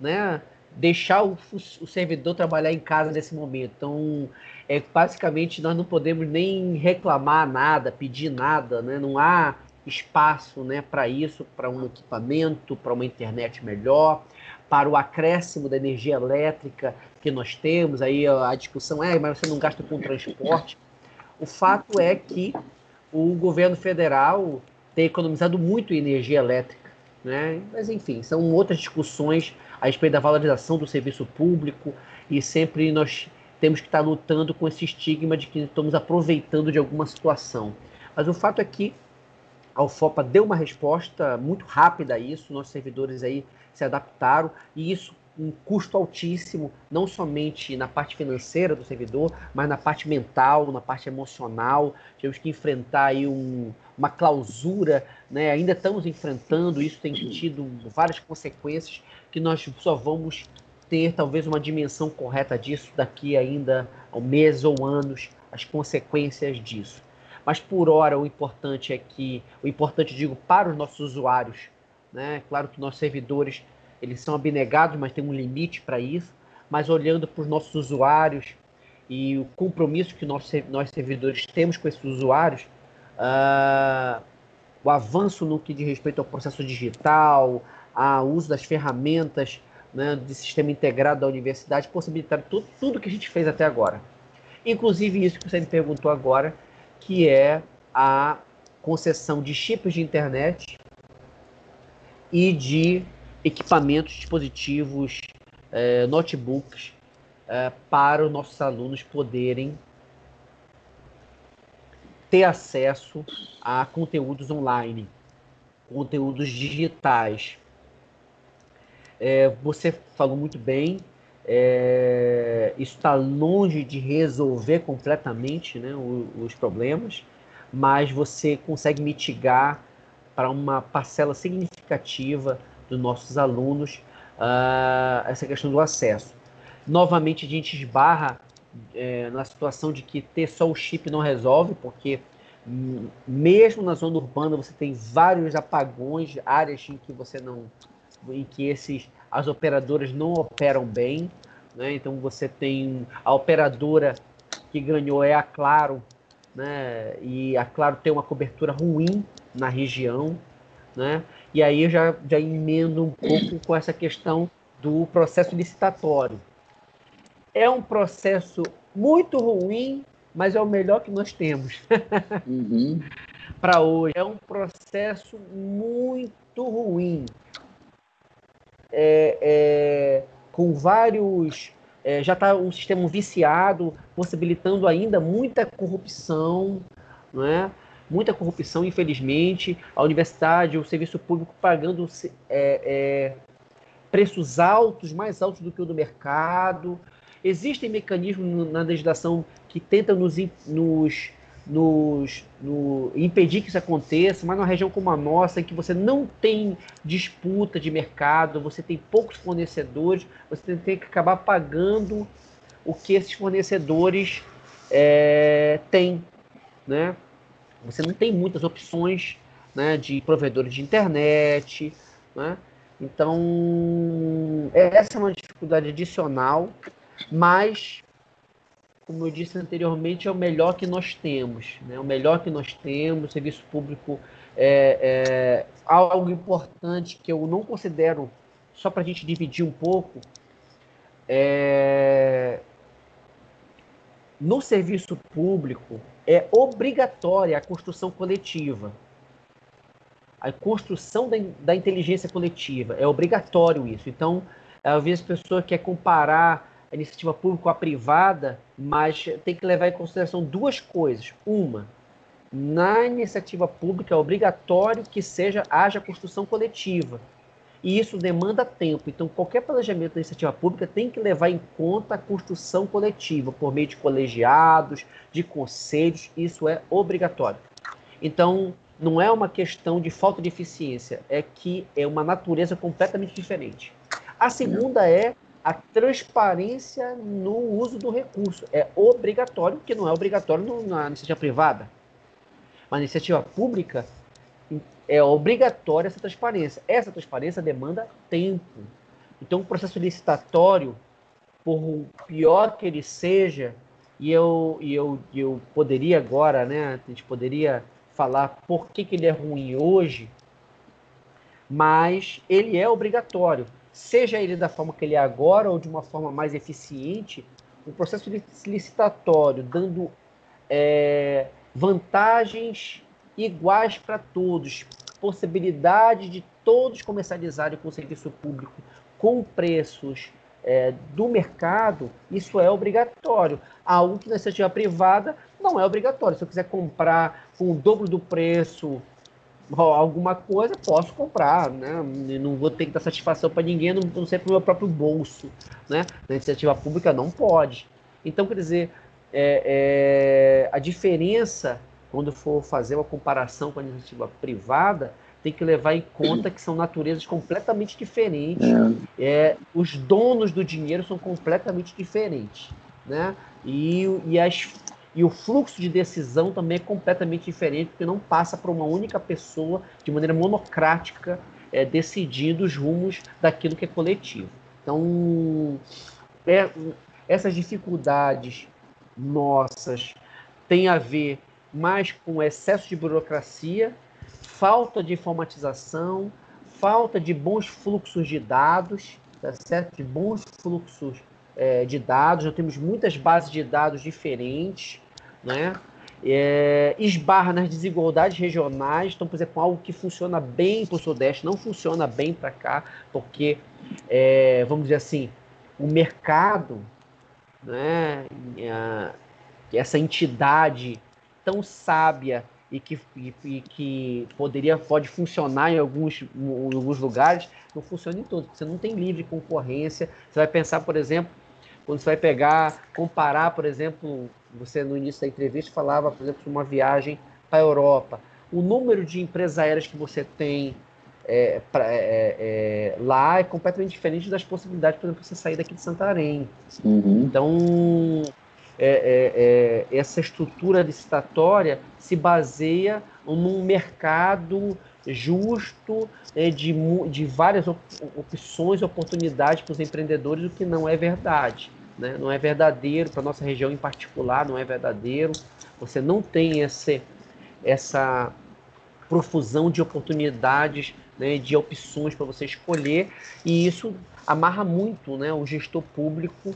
né, deixar o, o, servidor trabalhar em casa nesse momento. Então, é basicamente nós não podemos nem reclamar nada, pedir nada, né? Não há espaço, né, para isso, para um equipamento, para uma internet melhor, para o acréscimo da energia elétrica que nós temos. Aí a discussão é, mas você não gasta com transporte. O fato é que o governo federal tem economizado muito energia elétrica, né? Mas enfim, são outras discussões a respeito da valorização do serviço público e sempre nós temos que estar lutando com esse estigma de que estamos aproveitando de alguma situação. Mas o fato é que a UFOPA deu uma resposta muito rápida a isso, nossos servidores aí se adaptaram e isso um custo altíssimo, não somente na parte financeira do servidor, mas na parte mental, na parte emocional. Tivemos que enfrentar aí um, uma clausura, né? ainda estamos enfrentando, isso tem tido várias consequências que nós só vamos ter talvez uma dimensão correta disso daqui ainda a meses ou anos, as consequências disso. Mas por hora o importante é que, o importante digo para os nossos usuários, né? Claro que nossos servidores eles são abnegados, mas tem um limite para isso. Mas olhando para os nossos usuários e o compromisso que nós, nós servidores temos com esses usuários, uh, o avanço no que diz respeito ao processo digital, ao uso das ferramentas né, de sistema integrado da universidade, possibilitaram tudo, tudo que a gente fez até agora. Inclusive isso que você me perguntou agora, que é a concessão de chips de internet e de equipamentos, dispositivos, é, notebooks é, para os nossos alunos poderem ter acesso a conteúdos online, conteúdos digitais. É, você falou muito bem, é, isso está longe de resolver completamente né, os, problemas, mas você consegue mitigar para uma parcela significativa dos nossos alunos uh, essa questão do acesso. Novamente, a gente esbarra é, na situação de que ter só o chip não resolve, porque mesmo na zona urbana você tem vários apagões, áreas em que você não, em que esses as operadoras não operam bem, né? Então você tem a operadora que ganhou é a Claro, né? E a Claro tem uma cobertura ruim na região, né? E aí eu já, já emendo um pouco com essa questão do processo licitatório. É um processo muito ruim, mas é o melhor que nós temos uhum. para hoje. É um processo muito ruim, é, é, com vários. É, já está um sistema viciado, possibilitando ainda muita corrupção, não é? muita corrupção, infelizmente, a universidade, o serviço público pagando é, é, preços altos, mais altos do que o do mercado. Existem mecanismos na legislação que tentam nos, nos, nos no, impedir que isso aconteça, mas numa região como a nossa, em que você não tem disputa de mercado, você tem poucos fornecedores, você tem que acabar pagando o que esses fornecedores é, têm, né? Você não tem muitas opções né, de provedores de internet. Né? Então, essa é uma dificuldade adicional, mas, como eu disse anteriormente, é o melhor que nós temos. Né? O melhor que nós temos, o serviço público é, é algo importante que eu não considero, só para a gente dividir um pouco, é, no serviço público é obrigatória a construção coletiva. A construção da, da inteligência coletiva é obrigatório isso. Então, às vezes a pessoa quer comparar a iniciativa pública com a privada, mas tem que levar em consideração duas coisas. Uma, na iniciativa pública é obrigatório que seja haja construção coletiva. E isso demanda tempo. Então, qualquer planejamento da iniciativa pública tem que levar em conta a construção coletiva, por meio de colegiados, de conselhos, isso é obrigatório. Então, não é uma questão de falta de eficiência, é que é uma natureza completamente diferente. A segunda é a transparência no uso do recurso. É obrigatório, que não é obrigatório na iniciativa privada. Mas na iniciativa pública, é obrigatória essa transparência. Essa transparência demanda tempo. Então, o processo licitatório, por pior que ele seja, e eu, e eu, eu poderia agora, né, a gente poderia falar por que, que ele é ruim hoje, mas ele é obrigatório. Seja ele da forma que ele é agora ou de uma forma mais eficiente, o processo licitatório dando é, vantagens iguais para todos, possibilidade de todos comercializarem com o serviço público com preços é, do mercado, isso é obrigatório. Algo que na iniciativa privada não é obrigatório. Se eu quiser comprar com o dobro do preço alguma coisa, posso comprar, né? não vou ter que dar satisfação para ninguém, não, não sei para o meu próprio bolso, né? Na iniciativa pública não pode. Então, quer dizer, é, é, a diferença quando for fazer uma comparação com a iniciativa privada, tem que levar em conta que são naturezas completamente diferentes. É. É, os donos do dinheiro são completamente diferentes. Né? E, e, as, e o fluxo de decisão também é completamente diferente, porque não passa por uma única pessoa de maneira monocrática é, decidindo os rumos daquilo que é coletivo. Então, é, essas dificuldades nossas têm a ver mas com excesso de burocracia, falta de informatização, falta de bons fluxos de dados, tá certo? De bons fluxos é, de dados. Já temos muitas bases de dados diferentes, né? É, esbarra nas desigualdades regionais. Então, por exemplo, algo que funciona bem para o Sudeste não funciona bem para cá, porque, é, vamos dizer assim, o mercado, né, essa entidade tão sábia e que, e, e, que poderia pode funcionar em alguns, em alguns lugares, não funciona em todos. Você não tem livre concorrência. Você vai pensar, por exemplo, quando você vai pegar, comparar, por exemplo, você no início da entrevista falava, por exemplo, de uma viagem para a Europa. O número de empresas aéreas que você tem é, pra, é, é, lá é completamente diferente das possibilidades, por exemplo, você sair daqui de Santarém. Uhum. Então, é, é, é, essa estrutura licitatória se baseia num mercado justo é, de, de várias op opções, oportunidades para os empreendedores, o que não é verdade. Né? Não é verdadeiro, para nossa região em particular, não é verdadeiro. Você não tem esse, essa profusão de oportunidades, né, de opções para você escolher, e isso amarra muito né, o gestor público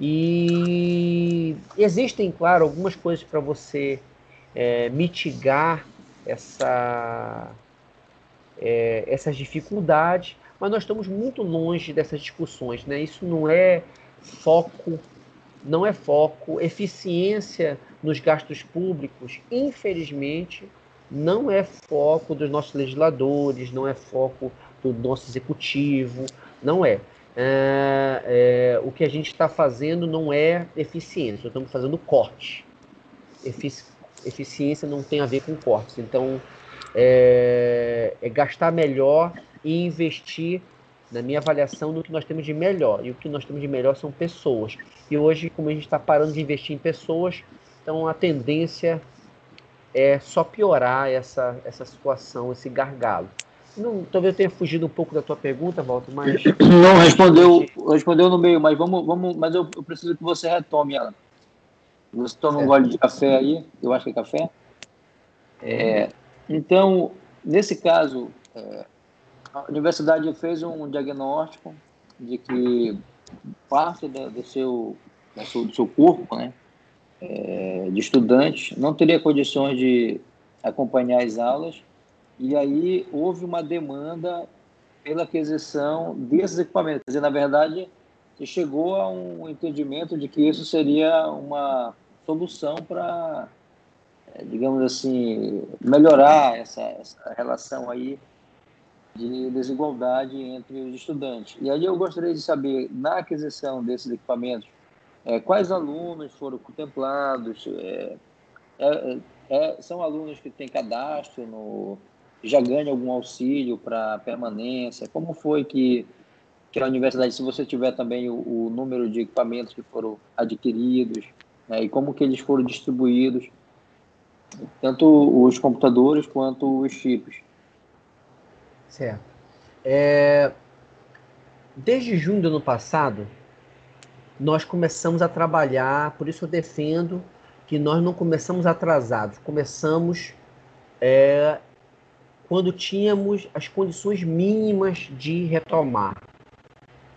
e existem, claro, algumas coisas para você é, mitigar essa, é, essas dificuldades, mas nós estamos muito longe dessas discussões. Né? Isso não é foco, não é foco. Eficiência nos gastos públicos, infelizmente, não é foco dos nossos legisladores, não é foco do nosso executivo, não é é, é, o que a gente está fazendo não é eficiência, estamos fazendo corte. Efici eficiência não tem a ver com cortes. Então, é, é, gastar melhor e investir, na minha avaliação, no que nós temos de melhor. E o que nós temos de melhor são pessoas. E hoje, como a gente está parando de investir em pessoas, então a tendência é só piorar essa, essa situação, esse gargalo. Não, talvez eu tenha fugido um pouco da tua pergunta, Walter, mas. Não, respondeu, respondeu no meio, mas vamos, vamos, mas eu, eu preciso que você retome ela. Você toma um gole de café aí, eu acho que é café. É, então, nesse caso, é, a universidade fez um diagnóstico de que parte da, do, seu, do seu corpo, né, é, de estudantes, não teria condições de acompanhar as aulas, e aí houve uma demanda pela aquisição desses equipamentos. Dizer, na verdade, você chegou a um entendimento de que isso seria uma solução para, é, digamos assim, melhorar essa, essa relação aí de desigualdade entre os estudantes. E aí eu gostaria de saber, na aquisição desses equipamentos, é, quais alunos foram contemplados? É, é, é são alunos que têm cadastro, no, já ganham algum auxílio para permanência? Como foi que, que a universidade, se você tiver também o, o número de equipamentos que foram adquiridos, né, e como que eles foram distribuídos, tanto os computadores quanto os chips? Certo. É, desde junho do ano passado, nós começamos a trabalhar, por isso eu defendo que nós não começamos atrasados, começamos é, quando tínhamos as condições mínimas de retomar.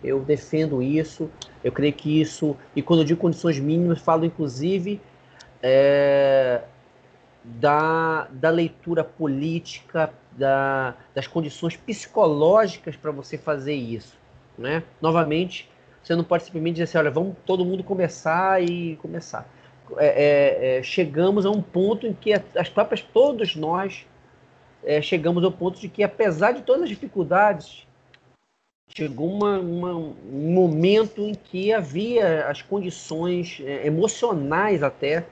Eu defendo isso, eu creio que isso, e quando eu digo condições mínimas, falo inclusive é, da, da leitura política, da, das condições psicológicas para você fazer isso. Né? Novamente, você não pode simplesmente dizer assim, olha, vamos todo mundo começar e começar. É, é, é, chegamos a um ponto em que as próprias, todos nós, é, chegamos ao ponto de que, apesar de todas as dificuldades, chegou uma, uma, um momento em que havia as condições é, emocionais até,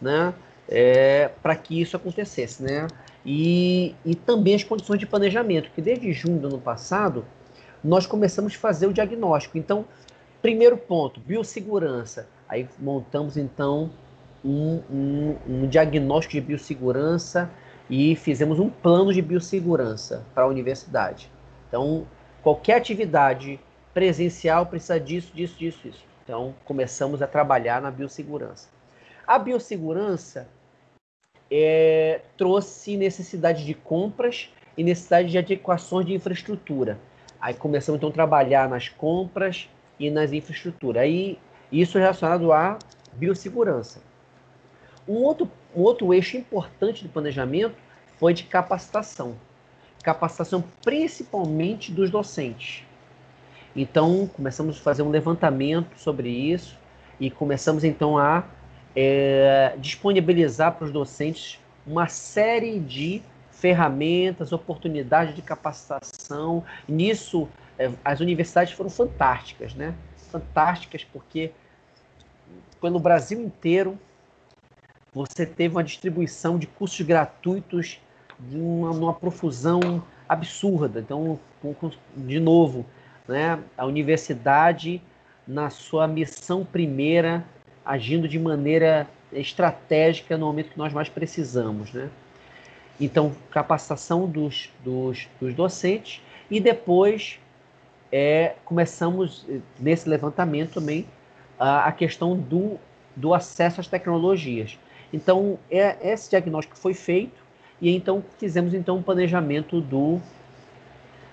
né, é, para que isso acontecesse, né? E, e também as condições de planejamento, que desde junho do ano passado nós começamos a fazer o diagnóstico. Então, primeiro ponto, biossegurança. Aí montamos então um, um, um diagnóstico de biossegurança e fizemos um plano de biossegurança para a universidade. Então, qualquer atividade presencial precisa disso, disso, disso, disso. Então, começamos a trabalhar na biossegurança. A biossegurança é, trouxe necessidade de compras e necessidade de adequações de infraestrutura. Aí começamos então a trabalhar nas compras e nas infraestruturas. Aí isso relacionado à biossegurança. Um outro, um outro eixo importante do planejamento foi de capacitação. Capacitação principalmente dos docentes. Então, começamos a fazer um levantamento sobre isso e começamos então a é, disponibilizar para os docentes uma série de ferramentas, oportunidades de capacitação. Nisso, é, as universidades foram fantásticas, né? Fantásticas porque pelo Brasil inteiro você teve uma distribuição de cursos gratuitos de uma, uma profusão absurda. Então, de novo, né, a universidade na sua missão primeira agindo de maneira estratégica no momento que nós mais precisamos. Né? Então, capacitação dos, dos, dos docentes e depois é, começamos nesse levantamento também a, a questão do, do acesso às tecnologias. Então, é, esse diagnóstico foi feito e então fizemos então um planejamento do,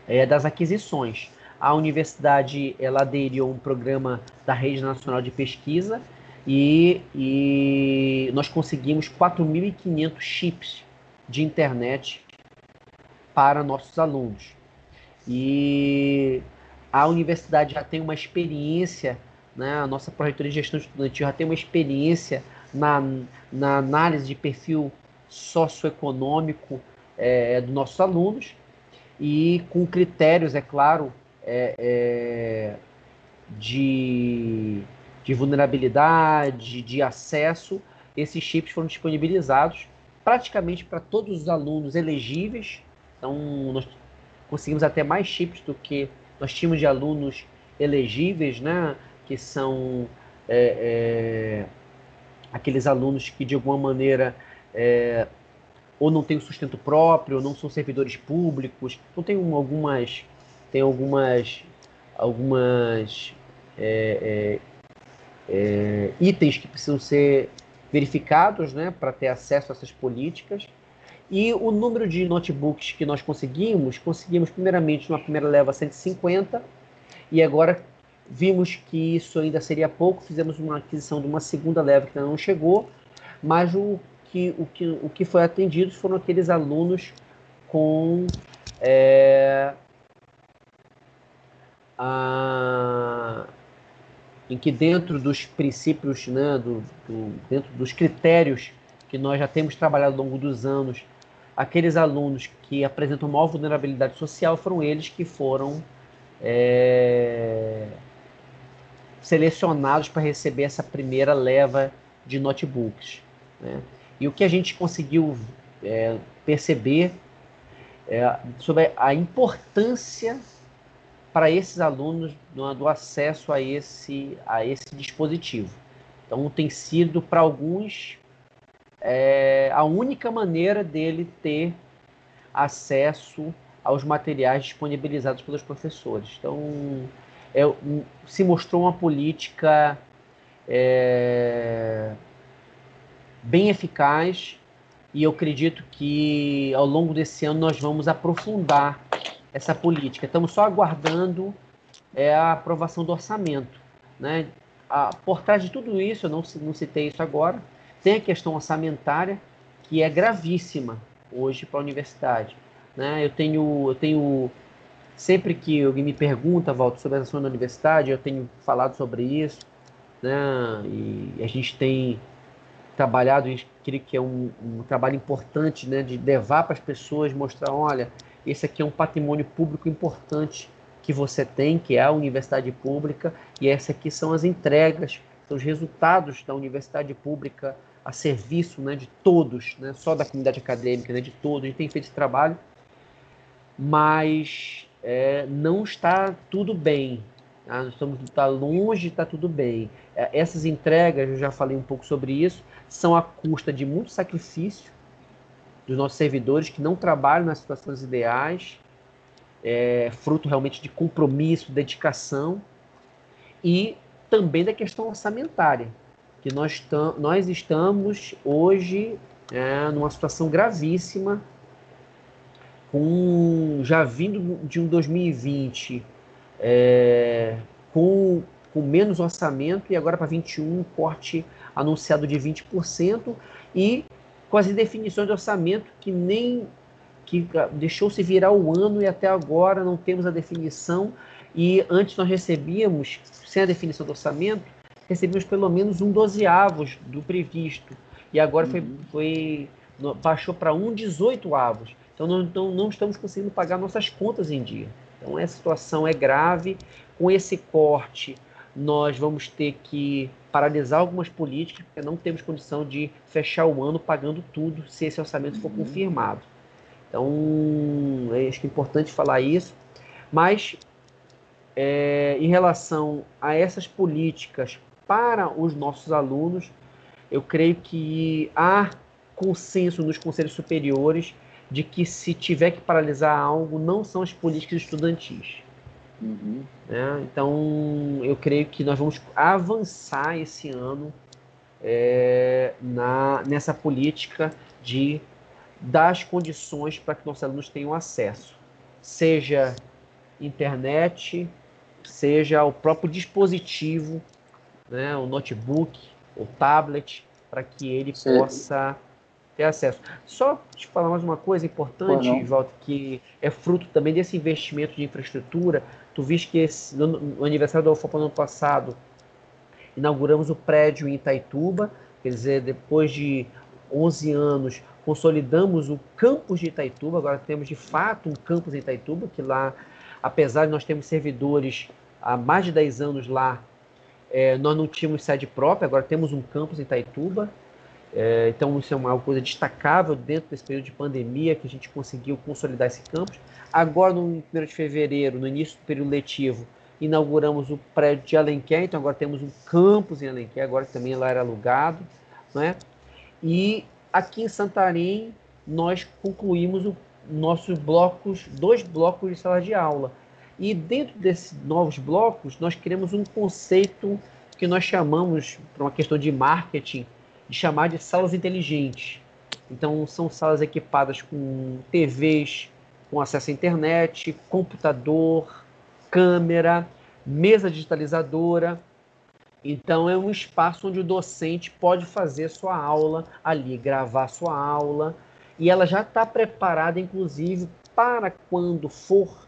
é, das aquisições. A universidade ela aderiu a um programa da Rede Nacional de Pesquisa e, e nós conseguimos 4.500 chips de internet para nossos alunos. E a universidade já tem uma experiência, né, a nossa projetoria de gestão estudantil já tem uma experiência na, na análise de perfil socioeconômico é, dos nossos alunos e com critérios, é claro, é, é, de de vulnerabilidade, de acesso, esses chips foram disponibilizados praticamente para todos os alunos elegíveis. Então, nós conseguimos até mais chips do que nós tínhamos de alunos elegíveis, né? Que são é, é, aqueles alunos que de alguma maneira é, ou não têm o sustento próprio, ou não são servidores públicos. Então tem algumas, tem algumas, algumas é, itens que precisam ser verificados né, para ter acesso a essas políticas. E o número de notebooks que nós conseguimos, conseguimos primeiramente numa primeira leva 150 e agora vimos que isso ainda seria pouco, fizemos uma aquisição de uma segunda leva que ainda não chegou, mas o que, o que, o que foi atendido foram aqueles alunos com é, a, em que dentro dos princípios, né, do, do, dentro dos critérios que nós já temos trabalhado ao longo dos anos, aqueles alunos que apresentam maior vulnerabilidade social foram eles que foram é, selecionados para receber essa primeira leva de notebooks. Né? E o que a gente conseguiu é, perceber é, sobre a importância para esses alunos do, acesso a esse, a esse dispositivo. Então, tem sido para alguns é, a única maneira dele ter acesso aos materiais disponibilizados pelos professores. Então, é, se mostrou uma política é, bem eficaz e eu acredito que ao longo desse ano nós vamos aprofundar essa política. Estamos só aguardando é, a aprovação do orçamento. Né? A, por trás de tudo isso, eu não, não citei isso agora, tem a questão orçamentária, que é gravíssima hoje para a universidade. Né? Eu, tenho, eu tenho, sempre que alguém me pergunta, Walter, sobre a ação da universidade, eu tenho falado sobre isso, né? e a gente tem trabalhado, creio que é um, um trabalho importante né? de levar para as pessoas, mostrar, olha, esse aqui é um patrimônio público importante que você tem, que é a universidade pública, e essa aqui são as entregas, são os resultados da universidade pública a serviço né, de todos, né, só da comunidade acadêmica, né, de todos. A gente tem feito esse trabalho, mas é, não está tudo bem. Tá? Nós estamos tá longe de estar tudo bem. É, essas entregas, eu já falei um pouco sobre isso, são a custa de muito sacrifício dos nossos servidores que não trabalham nas situações ideais, é, fruto realmente de compromisso, dedicação e também da questão orçamentária, que nós, nós estamos hoje é, numa situação gravíssima com já vindo de um 2020 é, com, com menos orçamento e agora para 21 um corte anunciado de 20% e com as indefinições de orçamento que nem que deixou-se virar o ano e até agora não temos a definição e antes nós recebíamos sem a definição do orçamento recebíamos pelo menos um dozeavos do previsto e agora foi, uhum. foi baixou para um 18 avos então não, não, não estamos conseguindo pagar nossas contas em dia. Então essa situação é grave. Com esse corte, nós vamos ter que paralisar algumas políticas, porque não temos condição de fechar o ano pagando tudo se esse orçamento for uhum. confirmado. Então, acho que é importante falar isso. Mas, é, em relação a essas políticas para os nossos alunos, eu creio que há consenso nos conselhos superiores de que se tiver que paralisar algo, não são as políticas estudantis. Uhum. Né? Então, eu creio que nós vamos avançar esse ano é, na, nessa política de dar as condições para que nossos alunos tenham acesso, seja internet, seja o próprio dispositivo, né, o notebook, o tablet, para que ele Sim. possa ter acesso. Só te falar mais uma coisa importante, Walter, que é fruto também desse investimento de infraestrutura. Tu viste que esse, no, no aniversário do UFOP no ano passado, inauguramos o prédio em Itaituba, quer dizer, depois de 11 anos, consolidamos o campus de Itaituba, agora temos de fato um campus em Itaituba, que lá, apesar de nós termos servidores há mais de 10 anos lá, é, nós não tínhamos sede própria, agora temos um campus em Itaituba, é, então, isso é uma coisa destacável dentro desse período de pandemia que a gente conseguiu consolidar esse campus. Agora, no 1 de fevereiro, no início do período letivo, inauguramos o prédio de Alenquer, então agora temos um campus em Alenquer, agora também lá era alugado. Né? E aqui em Santarém, nós concluímos o, nossos blocos, dois blocos de sala de aula. E dentro desses novos blocos, nós criamos um conceito que nós chamamos, por uma questão de marketing, de chamar de salas inteligentes. Então, são salas equipadas com TVs com acesso à internet, computador, câmera, mesa digitalizadora. Então, é um espaço onde o docente pode fazer sua aula ali, gravar sua aula, e ela já está preparada, inclusive, para quando for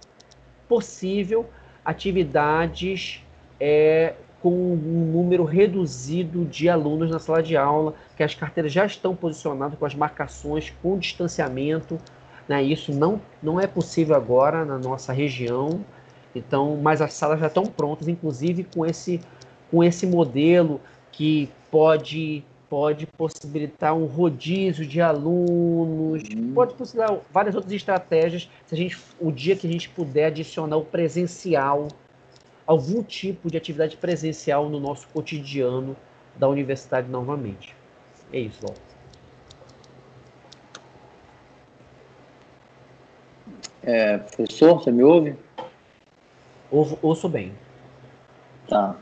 possível, atividades é, com um número reduzido de alunos na sala de aula, que as carteiras já estão posicionadas com as marcações, com distanciamento. Né? Isso não, não é possível agora na nossa região. Então, mas as salas já estão prontas, inclusive com esse, com esse modelo que pode pode possibilitar um rodízio de alunos, uhum. pode possibilitar várias outras estratégias, se a gente, o dia que a gente puder adicionar o presencial, algum tipo de atividade presencial no nosso cotidiano da universidade novamente. É isso, Val. É, professor, você me ouve? Ouço, ouço bem. Tá.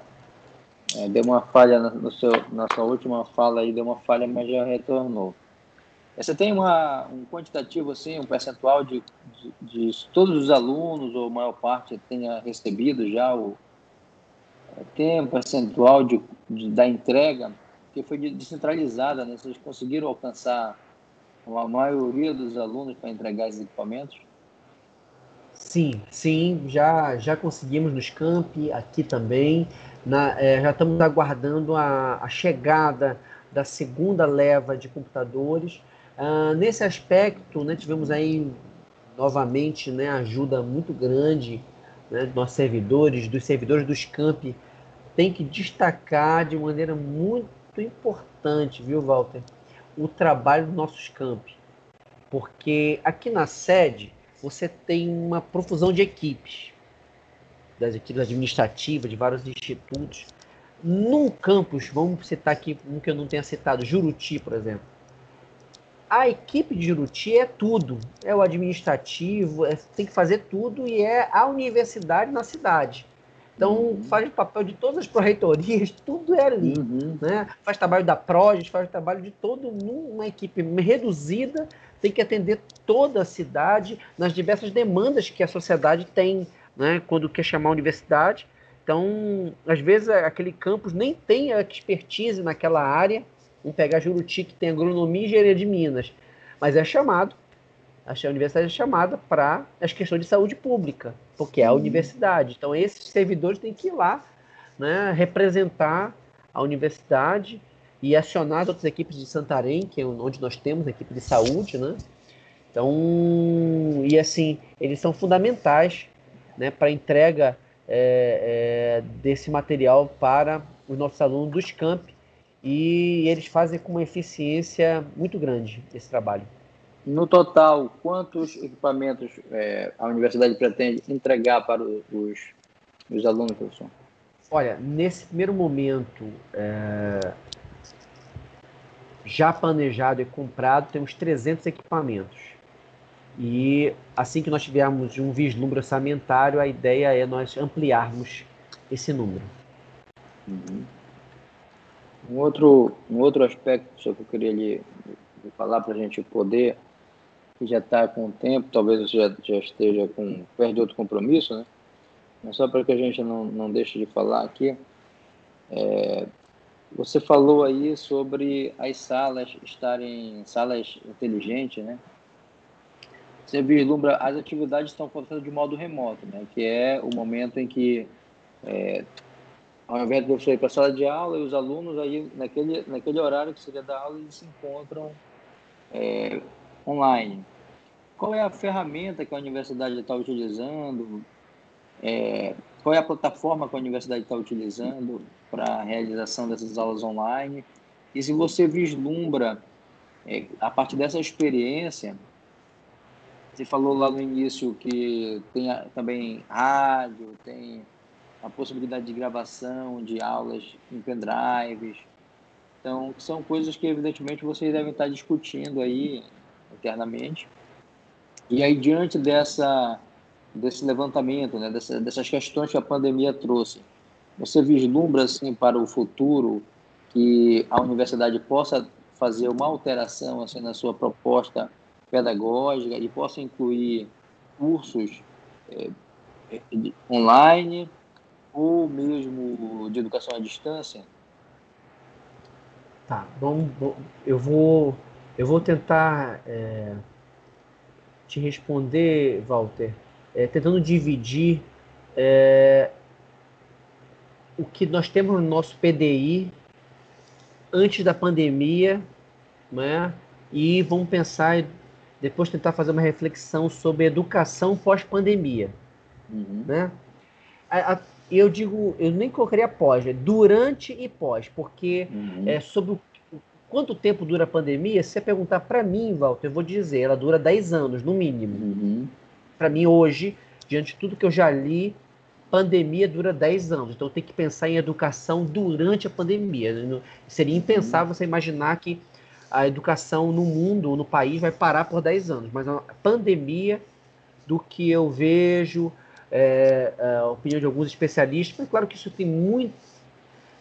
É, deu uma falha no seu, na sua última fala aí, deu uma falha, mas já retornou. Você tem uma, um quantitativo, assim, um percentual de, de, de todos os alunos, ou maior parte, tenha recebido já o. Tem um percentual de, de da entrega que foi descentralizada, né? Vocês conseguiram alcançar a maioria dos alunos para entregar esses equipamentos? Sim, sim, já, já conseguimos nos campi, aqui também. Na, é, já estamos aguardando a, a, chegada da segunda leva de computadores. Ah, nesse aspecto, né, tivemos aí novamente né, ajuda muito grande né, dos servidores, dos servidores dos campi. Tem que destacar de maneira muito importante, viu, Walter, o trabalho dos nossos campi. Porque aqui na sede você tem uma profusão de equipes das equipes administrativas de vários institutos. Num campus, vamos citar aqui um que eu não tenha citado, Juruti, por exemplo. A equipe de Juruti é tudo. É o administrativo, é, tem que fazer tudo e é a universidade na cidade. Então, uhum. faz o papel de todas as proreitorias, tudo é ali. Uhum. Né? Faz trabalho da Proges, faz trabalho de todo mundo, uma equipe reduzida, tem que atender toda a cidade nas diversas demandas que a sociedade tem né, quando quer chamar a universidade. Então, às vezes, aquele campus nem tem a expertise naquela área. Vamos pegar Juruti, que tem agronomia e engenharia de Minas, mas é chamado, a universidade é chamada para as questões de saúde pública, porque é a universidade. Então, esses servidores têm que ir lá né, representar a universidade e acionar as outras equipes de Santarém, que é onde nós temos a equipe de saúde, né? Então, e assim, eles são fundamentais né, para entrega é, é, desse material para os nossos alunos dos campi e eles fazem com uma eficiência muito grande esse trabalho. No total, quantos equipamentos é, a universidade pretende entregar para os, os alunos, professor? Olha, nesse primeiro momento, é, já planejado e comprado, temos 300 equipamentos. E assim que nós tivermos um vislumbre orçamentário, a ideia é nós ampliarmos esse número. Uhum. Um outro, um outro aspecto que eu queria lhe, lhe falar para a gente poder, que já está com o tempo, talvez você já, já esteja com perto de outro compromisso, né? Mas só para que a gente não, não deixe de falar aqui, é, você falou aí sobre as salas estarem salas inteligentes, né? você vislumbra as atividades estão acontecendo de modo remoto, né? que é o momento em que, é, ao invés de você ir para a sala de aula, e os alunos, aí, naquele, naquele horário que seria da aula, eles se encontram é, online. Qual é a ferramenta que a universidade está utilizando? É, qual é a plataforma que a universidade está utilizando para a realização dessas aulas online? E se você vislumbra, é, a partir dessa experiência, você falou lá no início que tem também rádio, tem a possibilidade de gravação de aulas em pendrives. Então, são coisas que, evidentemente, vocês devem estar discutindo aí internamente. E aí, diante dessa, desse levantamento, né, dessa, dessas questões que a pandemia trouxe, você vislumbra, assim, para o futuro que a universidade possa fazer uma alteração assim, na sua proposta pedagógica e possa incluir cursos é, online ou mesmo de educação à distância? Tá, bom, bom eu vou eu vou tentar é, te responder, Walter, é, tentando dividir é, o que nós temos no nosso PDI antes da pandemia, né? E vamos pensar depois tentar fazer uma reflexão sobre educação pós-pandemia, uhum. né? A, a, eu digo, eu nem colocaria pós, é durante e pós, porque uhum. é sobre o, quanto tempo dura a pandemia, se você perguntar para mim, Walter, eu vou dizer, ela dura 10 anos, no mínimo. Uhum. Para mim, hoje, diante de tudo que eu já li, pandemia dura 10 anos, então tem que pensar em educação durante a pandemia. Seria impensável você imaginar que a educação no mundo, no país, vai parar por 10 anos, mas a pandemia, do que eu vejo, é, é, a opinião de alguns especialistas, mas claro que isso tem muito.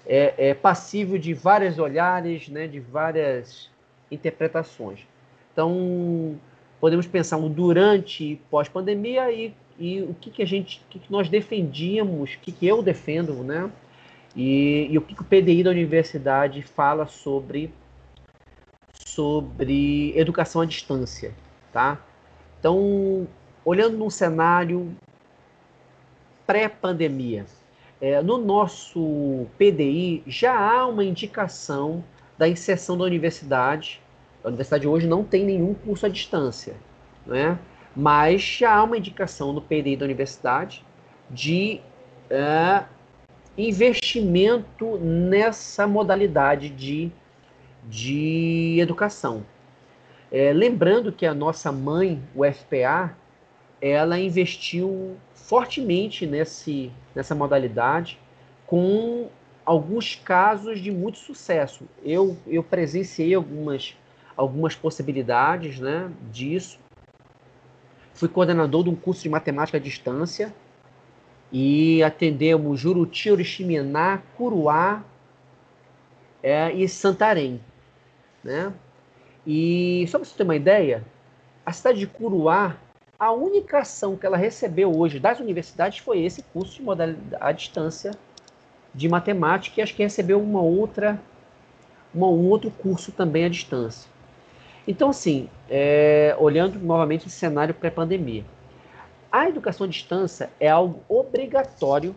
É, é passível de vários olhares, né, de várias interpretações. Então, podemos pensar um durante e pós-pandemia e e o que, que a gente, o que, que nós defendíamos, o que, que eu defendo, né? E, e o que, que o PDI da universidade fala sobre sobre educação à distância, tá? Então, olhando num cenário pré-pandemia, é, no nosso PDI já há uma indicação da inserção da universidade. A universidade hoje não tem nenhum curso à distância, né? mas já há uma indicação no PDI da universidade de é, investimento nessa modalidade de, de educação. É, lembrando que a nossa mãe, o FPA, ela investiu fortemente nesse, nessa modalidade, com alguns casos de muito sucesso. Eu, eu presenciei algumas, algumas possibilidades né, disso, Fui coordenador de um curso de matemática à distância e atendemos Juruti, Oriximiná, Curuá é, e Santarém. Né? E só para você ter uma ideia, a cidade de Curuá, a única ação que ela recebeu hoje das universidades foi esse curso de modalidade à distância de matemática e acho que recebeu uma outra, uma, um outro curso também à distância. Então, assim, é, olhando novamente o cenário pré-pandemia, a educação à distância é algo obrigatório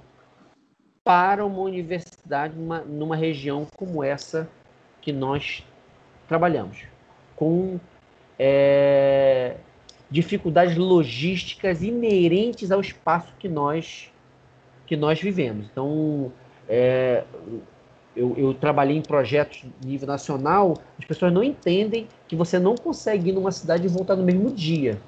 para uma universidade numa, numa região como essa que nós trabalhamos, com é, dificuldades logísticas inerentes ao espaço que nós que nós vivemos. Então, é, eu, eu, trabalhei em projetos nível nacional, as pessoas não entendem que você não consegue ir numa cidade e voltar no mesmo dia.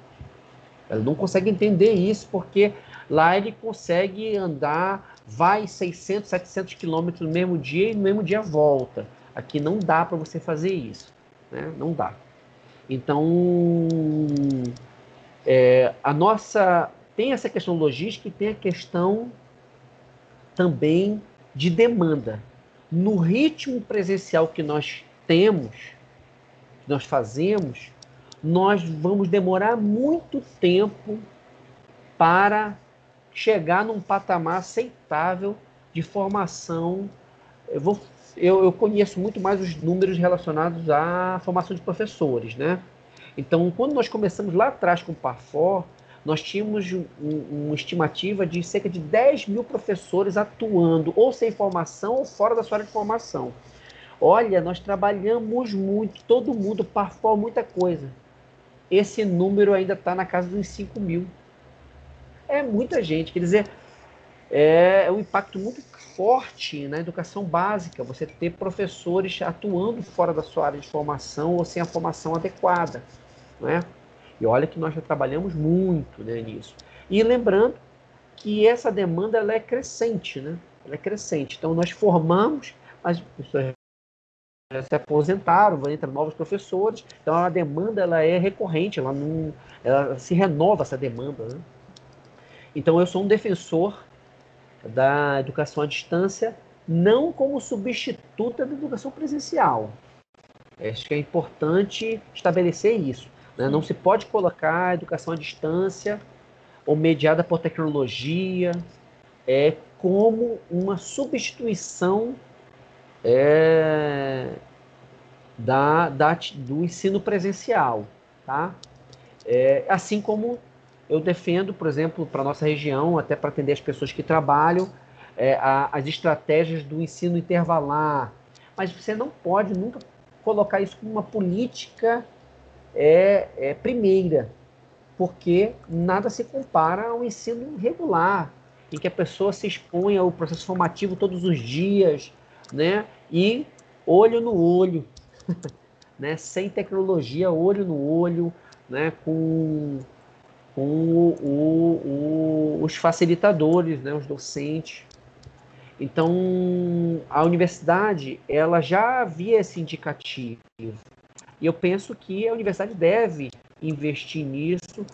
Ela não consegue entender isso porque lá ele consegue andar, vai 600, 700 quilômetros no mesmo dia e no mesmo dia volta. Aqui não dá para você fazer isso, né? Não dá. Então, é, a nossa tem essa questão logística e tem a questão também de demanda no ritmo presencial que nós temos, que nós fazemos, nós vamos demorar muito tempo para chegar num patamar aceitável de formação. Eu, vou, eu, eu conheço muito mais os números relacionados à formação de professores, né? Então, quando nós começamos lá atrás com o Parfor, nós tínhamos um, uma estimativa de cerca de 10 mil professores atuando, ou sem formação, ou fora da sua área de formação. Olha, nós trabalhamos muito, todo mundo parfou muita coisa. Esse número ainda está na casa dos 5 mil. É muita gente, quer dizer, é um impacto muito forte na educação básica, você ter professores atuando fora da sua área de formação ou sem a formação adequada, não é? E olha que nós já trabalhamos muito né, nisso. E lembrando que essa demanda ela é crescente, né? Ela é crescente. Então nós formamos, as pessoas se aposentaram, entram novos professores. Então a demanda ela é recorrente, ela não, ela se renova essa demanda. Né? Então eu sou um defensor da educação à distância, não como substituta da educação presencial. Acho que é importante estabelecer isso. Né? Não se pode colocar a educação à distância ou mediada por tecnologia é, como uma substituição é, da, da, do ensino presencial, tá? É, assim como eu defendo, por exemplo, para nossa região, até para atender as pessoas que trabalham, é, a, as estratégias do ensino intervalar. Mas você não pode nunca colocar isso como uma política é, é primeira, porque nada se compara ao ensino regular, em que a pessoa se expõe ao processo formativo todos os dias, né? E olho no olho, né? Sem tecnologia, olho no olho, né? Com, com o, o, o, os facilitadores, né? Os docentes. Então, a universidade, ela já havia esse indicativo. E eu penso que a universidade deve investir nisso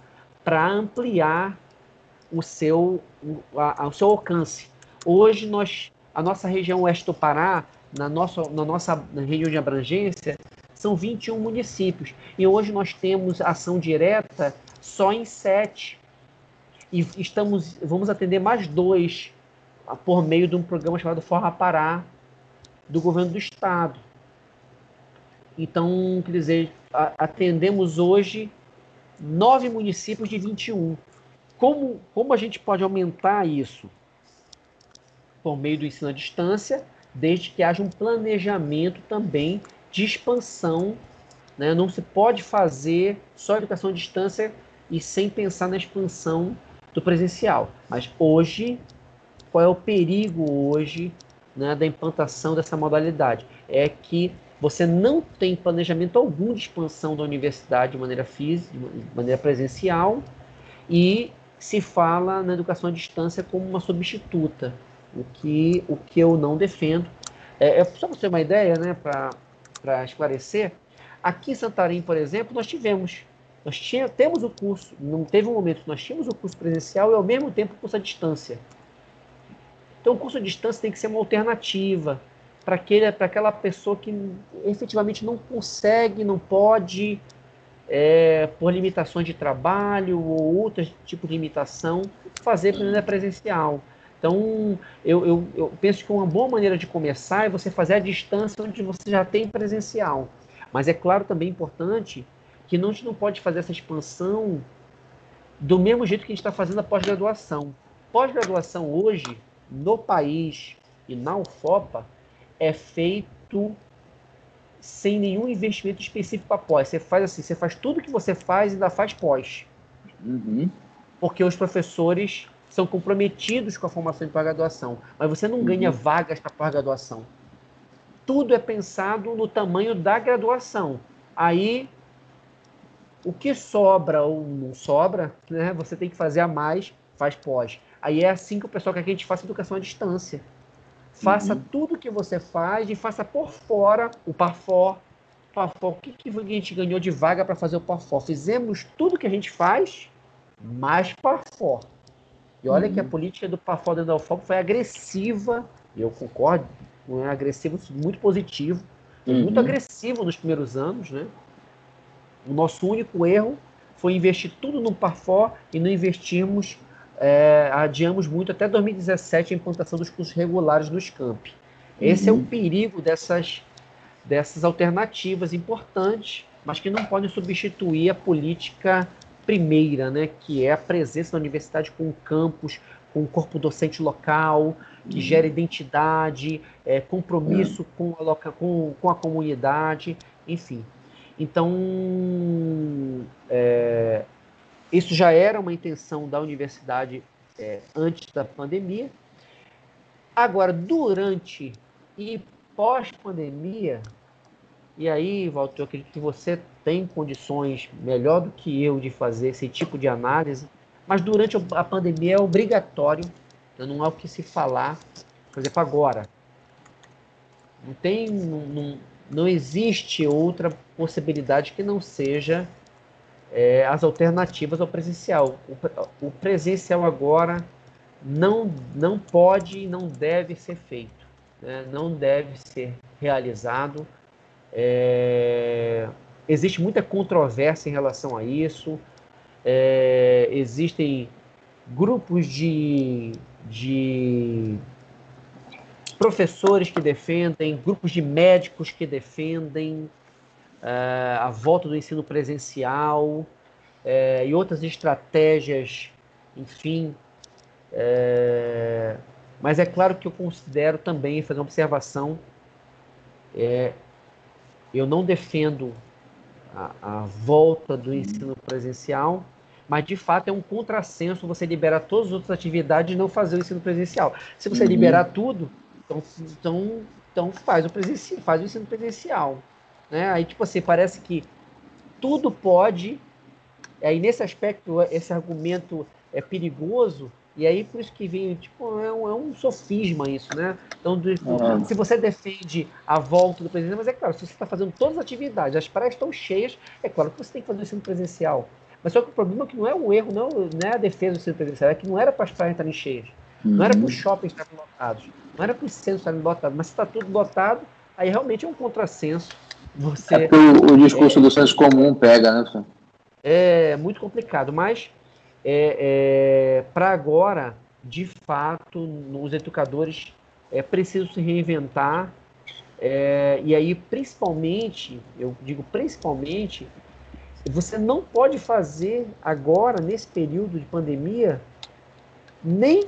para ampliar o seu, o, a, o seu alcance. Hoje, nós, a nossa região oeste do Pará, na nossa, na nossa região de abrangência, são 21 municípios. E hoje nós temos ação direta só em sete. E estamos, vamos atender mais dois por meio de um programa chamado Forra Pará, do governo do estado. Então, quer dizer, atendemos hoje nove municípios de 21. Como, como a gente pode aumentar isso? Por meio do ensino à distância, desde que haja um planejamento também de expansão. Né? Não se pode fazer só educação à distância e sem pensar na expansão do presencial. Mas hoje, qual é o perigo hoje né, da implantação dessa modalidade? É que você não tem planejamento algum de expansão da universidade de maneira física, de maneira presencial, e se fala na educação à distância como uma substituta, o que, o que eu não defendo. É, é só para ter uma ideia, né, para esclarecer, aqui em Santarém, por exemplo, nós tivemos, nós tinha, temos o curso, não teve um momento nós tínhamos o curso presencial e ao mesmo tempo o curso à distância. Então o curso à distância tem que ser uma alternativa, para aquela pessoa que efetivamente não consegue, não pode, é, por limitações de trabalho ou outro tipo de limitação, fazer aprendizagem presencial. Então, eu, eu, eu, penso que uma boa maneira de começar é você fazer a distância onde você já tem presencial. Mas é claro também importante que não, a gente não pode fazer essa expansão do mesmo jeito que a gente está fazendo a pós-graduação. Pós-graduação hoje, no país e na UFOPA, é feito sem nenhum investimento específico para pós. Você faz assim, você faz tudo que você faz e ainda faz pós. Uhum. Porque os professores são comprometidos com a formação de pós-graduação, mas você não uhum. ganha vagas para pós-graduação. Tudo é pensado no tamanho da graduação. Aí, o que sobra ou não sobra, né, você tem que fazer a mais, faz pós. Aí é assim que o pessoal quer que a gente faça educação à distância. Faça uhum. tudo que você faz e faça por fora o parfor. Parfor, o que, que a gente ganhou de vaga para fazer o parfor? Fizemos tudo que a gente faz, mais parfor. E olha uhum. que a uhum. política do parfor dentro da UFOP foi agressiva, e eu concordo, não é agressivo, muito positivo, uhum. muito agressivo nos primeiros anos, né? O nosso único erro foi investir tudo no parfor e não investirmos é, adiamos muito até 2017 a implantação dos cursos regulares nos campi. Esse uhum. é o perigo dessas, dessas alternativas importantes, mas que não podem substituir a política primeira, né, que é a presença da universidade com o campus, com o corpo docente local, que uhum. gera identidade, é, compromisso uhum. com, a, com, com a comunidade, enfim. Então, é, isso já era uma intenção da universidade é, antes da pandemia. Agora, durante e pós-pandemia, e aí, Walter, eu acredito que você tem condições melhor do que eu de fazer esse tipo de análise, mas durante a pandemia é obrigatório, né, não há o que se falar, por exemplo, agora. Não tem, não, não, não existe outra possibilidade que não seja é, as alternativas ao presencial. O, o, presencial agora não, não pode e não deve ser feito, né? não deve ser realizado. É, existe muita controvérsia em relação a isso, é, existem grupos de, de professores que defendem, grupos de médicos que defendem uh, a volta do ensino presencial uh, e outras estratégias, enfim. Uh, mas é claro que eu considero também, fazer uma observação, é, eu não defendo a, a volta do ensino presencial, mas de fato é um contrassenso você liberar todas as outras atividades e não fazer o ensino presencial. Se você uhum. liberar tudo, então, então, então faz o presencial, faz o ensino presencial. Né? Aí, tipo assim, parece que tudo pode. Aí, nesse aspecto, esse argumento é perigoso, e aí por isso que vem, tipo, é um, é um sofisma isso, né? Então, do, é. se você defende a volta do presidente, mas é claro, se você está fazendo todas as atividades, as praias estão cheias, é claro que você tem que fazer o ensino presencial. Mas só que o problema é que não é o erro, não, não é a defesa do ensino presencial, é que não era para as praias estarem cheias. Uhum. Não era para os shoppings estarem lotados, não era para os centros estarem lotados, mas se está tudo lotado, aí realmente é um contrassenso. Você, é o, o discurso é, do senso comum pega, né? É muito complicado, mas é, é para agora, de fato, os educadores é, precisam se reinventar. É, e aí, principalmente, eu digo principalmente, você não pode fazer agora, nesse período de pandemia, nem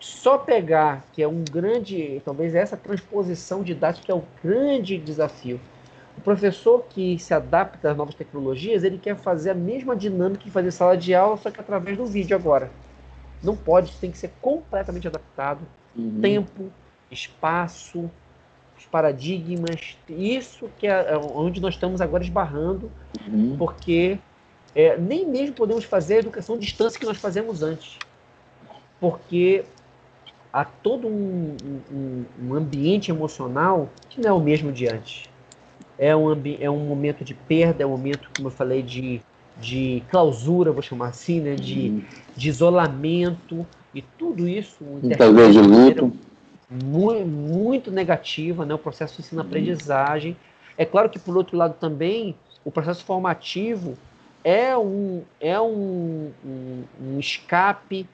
só pegar, que é um grande, talvez essa transposição didática é o grande desafio. O professor que se adapta às novas tecnologias, ele quer fazer a mesma dinâmica que fazer sala de aula, só que através do vídeo agora. Não pode, tem que ser completamente adaptado. Uhum. Tempo, espaço, os paradigmas, isso que é, é onde nós estamos agora esbarrando, uhum. porque é, nem mesmo podemos fazer a educação à distância que nós fazemos antes. Porque há todo um, um, um ambiente emocional que não é o mesmo de antes. É um, é um momento de perda, é um momento, como eu falei, de, de clausura, vou chamar assim, né? de, uhum. de isolamento, e tudo isso. Muitas vezes de luto. Muito, muito negativa, né? o processo de ensino-aprendizagem. É claro que, por outro lado, também, o processo formativo é um, é um, um, um escape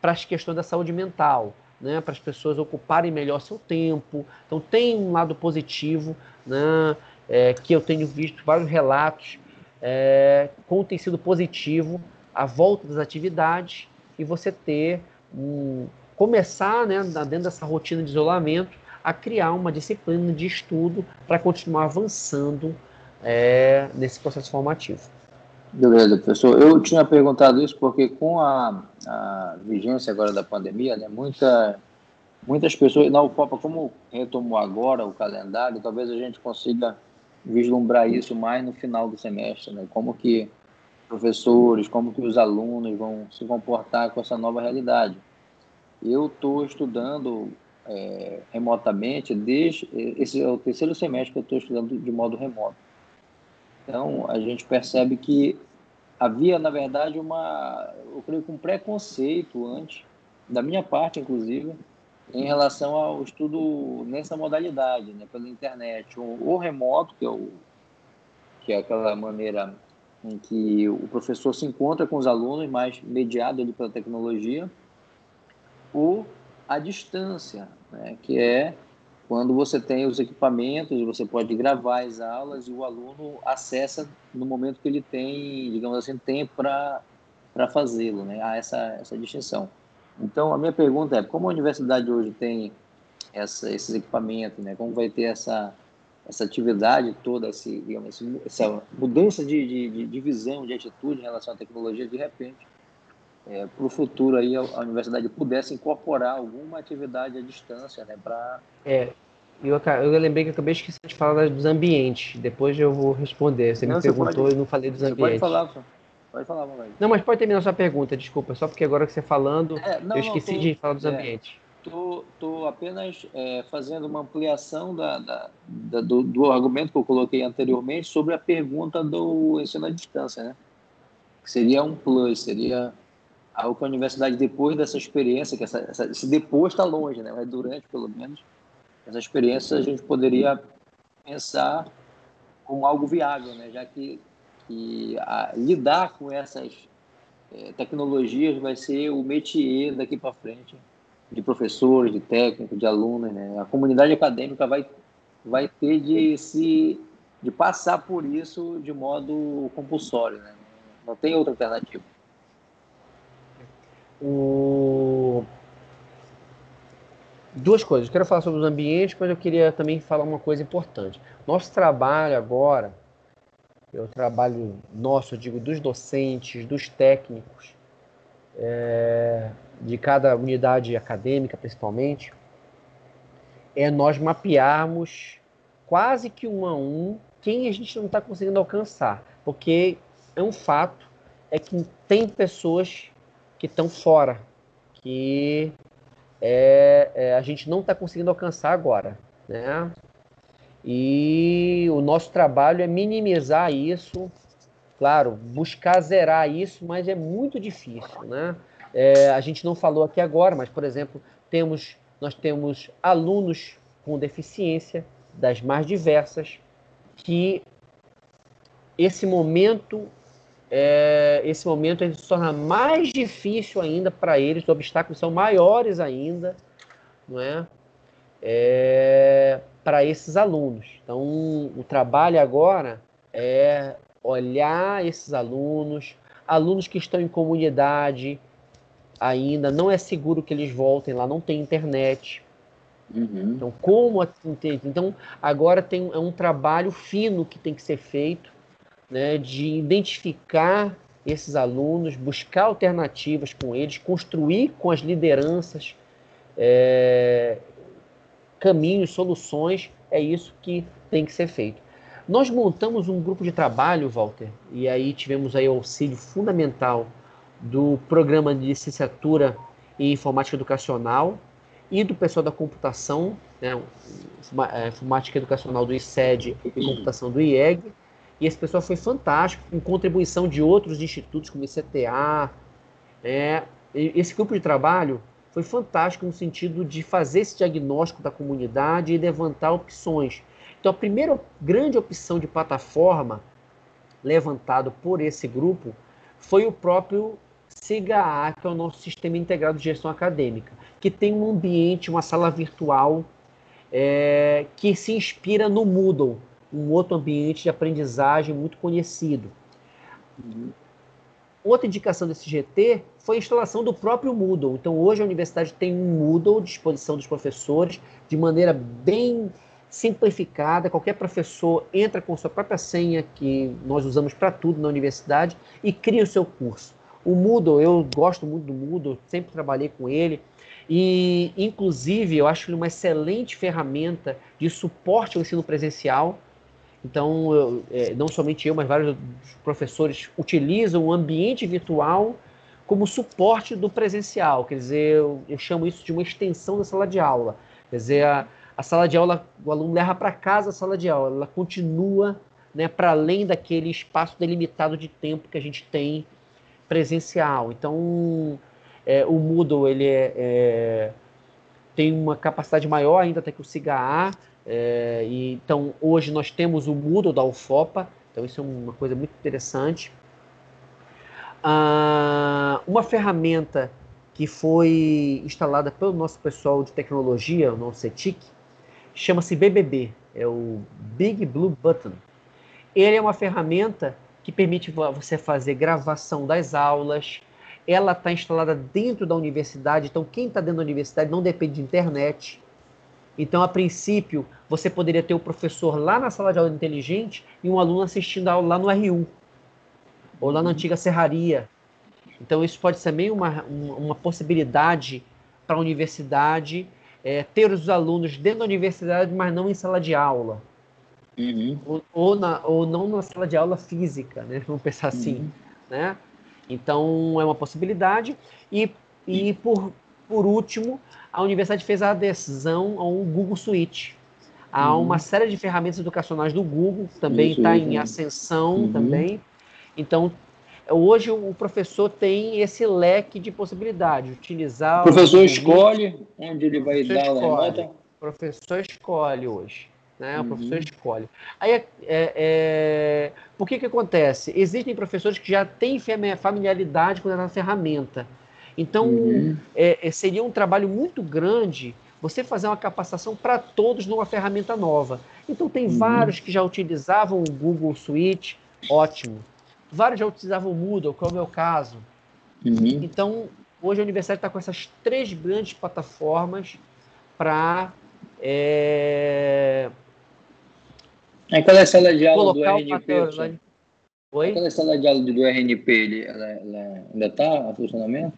para as questões da saúde mental né, para as pessoas ocuparem melhor seu tempo. Então tem um lado positivo, né, é, que eu tenho visto vários relatos é, como tem sido positivo a volta das atividades e você ter um, começar, né, dentro dessa rotina de isolamento, a criar uma disciplina de estudo para continuar avançando é, nesse processo formativo. Beleza, professor. Eu tinha perguntado isso porque com a, a vigência agora da pandemia, né, muita, muitas pessoas, na UFOPA, como retomou agora o calendário, talvez a gente consiga vislumbrar isso mais no final do semestre, né? Como que professores, como que os alunos vão se comportar com essa nova realidade. Eu estou estudando é, remotamente desde esse é o terceiro semestre que eu estou estudando de modo remoto. Então, a gente percebe que havia, na verdade, uma, eu creio que um preconceito antes, da minha parte, inclusive, em relação ao estudo nessa modalidade, né, pela internet, ou, remoto, que é, o, que é aquela maneira em que o professor se encontra com os alunos, mais mediado ali pela tecnologia, ou a distância, né, que é quando você tem os equipamentos, você pode gravar as aulas e o aluno acessa no momento que ele tem, digamos assim, tempo para fazê-lo, né? Há essa, essa distinção. Então, a minha pergunta é, como a universidade hoje tem essa, esses equipamentos, né? Como vai ter essa, essa atividade toda, esse, digamos, essa mudança de, de, de visão, de atitude em relação à tecnologia, de repente, é, para o futuro aí a, a, universidade pudesse incorporar alguma atividade à distância, né, para... É, eu, eu lembrei que eu acabei esquecendo de falar dos ambientes, depois eu vou responder, você não, me perguntou e não falei dos ambientes. pode falar, pode falar, Moleque. Não, mas pode terminar sua pergunta, desculpa, só porque agora que você falando, é, não, eu esqueci não, tô, de falar dos é, ambientes. Estou apenas é, fazendo uma ampliação da, da, da do, do, argumento que eu coloquei anteriormente sobre a pergunta do ensino à distância, né? Que seria um plus, seria algo que a universidade, depois dessa experiência, que essa, essa, esse depois está longe, né? mas durante, pelo menos, essa experiência a gente poderia pensar como algo viável, né? já que, que a, lidar com essas é, tecnologias vai ser o métier daqui para frente de professores, de técnicos, de alunos. Né? A comunidade acadêmica vai, vai ter de se de passar por isso de modo compulsório. Né? Não tem outra alternativa. O... Duas coisas. Eu quero falar sobre os ambientes, mas eu queria também falar uma coisa importante. Nosso trabalho agora, o trabalho nosso, eu digo, dos docentes, dos técnicos, é, de cada unidade acadêmica, principalmente, é nós mapearmos quase que um a um quem a gente não está conseguindo alcançar. Porque é um fato, é que tem pessoas que estão fora, que é, é, a gente não está conseguindo alcançar agora. Né? E o nosso trabalho é minimizar isso, claro, buscar zerar isso, mas é muito difícil. Né? É, a gente não falou aqui agora, mas, por exemplo, temos, nós temos alunos com deficiência das mais diversas, que esse momento é, esse momento ele se torna mais difícil ainda para eles, os obstáculos são maiores ainda, não é? é para esses alunos. Então, o trabalho agora é olhar esses alunos, alunos que estão em comunidade ainda, não é seguro que eles voltem lá, não tem internet. Uhum. Então, como então agora tem é um trabalho fino que tem que ser feito né, de identificar esses alunos, buscar alternativas com eles, construir com as lideranças é, caminhos, soluções, é isso que tem que ser feito. Nós montamos um grupo de trabalho, Walter, e aí tivemos aí o auxílio fundamental do programa de licenciatura em informática educacional e do pessoal da computação, né, é, informática educacional do ICED e computação do IEG, e esse pessoal foi fantástico, com contribuição de outros institutos, como o ICTA. É, esse grupo de trabalho foi fantástico no sentido de fazer esse diagnóstico da comunidade e levantar opções. Então, a primeira grande opção de plataforma levantado por esse grupo foi o próprio CIGA, que é o nosso Sistema Integrado de Gestão Acadêmica, que tem um ambiente, uma sala virtual é, que se inspira no Moodle, um outro ambiente de aprendizagem muito conhecido. Outra indicação desse GT foi a instalação do próprio Moodle. Então, hoje a universidade tem um Moodle à disposição dos professores de maneira bem simplificada. Qualquer professor entra com sua própria senha, que nós usamos para tudo na universidade, e cria o seu curso. O Moodle, eu gosto muito do Moodle, sempre trabalhei com ele. E, inclusive, eu acho ele uma excelente ferramenta de suporte ao ensino presencial. Então, eu, é, não somente eu, mas vários professores utilizam o ambiente virtual como suporte do presencial. Quer dizer, eu, eu chamo isso de uma extensão da sala de aula. Quer dizer, a, a sala de aula, o aluno leva para casa a sala de aula, ela continua né, para além daquele espaço delimitado de tempo que a gente tem presencial. Então, é, o Moodle ele é, é, tem uma capacidade maior ainda até que o SIGA-A, é, e, então, hoje nós temos o Moodle da UFOPA, então isso é uma coisa muito interessante. Ah, uma ferramenta que foi instalada pelo nosso pessoal de tecnologia, o nosso CETIC, chama-se BBB, é o Big Blue Button. Ele é uma ferramenta que permite você fazer gravação das aulas, ela está instalada dentro da universidade, então quem está dentro da universidade não depende de internet, então, a princípio, você poderia ter o professor lá na sala de aula inteligente e um aluno assistindo a aula lá no R1 ou lá na antiga serraria. Então, isso pode ser meio uma, uma possibilidade para a universidade é, ter os alunos dentro da universidade, mas não em sala de aula. Uhum. Ou, ou, na, ou não na sala de aula física, né? Vamos pensar assim, uhum. né? Então, é uma possibilidade. E, e por, por último, a universidade fez a adesão ao Google Suite. Há uhum. uma série de ferramentas educacionais do Google, também está em ascensão uhum. também. Então, hoje o professor tem esse leque de possibilidades, utilizar... O professor o escolhe onde ele vai dar a nota? O professor escolhe hoje. Né? O uhum. professor escolhe. Aí, é, é, é, por que que acontece? Existem professores que já têm familiaridade com a ferramenta. Então, uhum. é, é, seria um trabalho muito grande você fazer uma capacitação para todos numa ferramenta nova. Então, tem uhum. vários que já utilizavam o Google Suite, ótimo. Vários já utilizavam o Moodle, que é o meu caso. Uhum. Então, hoje a universidade está com essas três grandes plataformas para é, Aquela sala de aula do RNP. Oi? Aquela sala de aula do RNP, ele, ela, ela ainda está em funcionamento?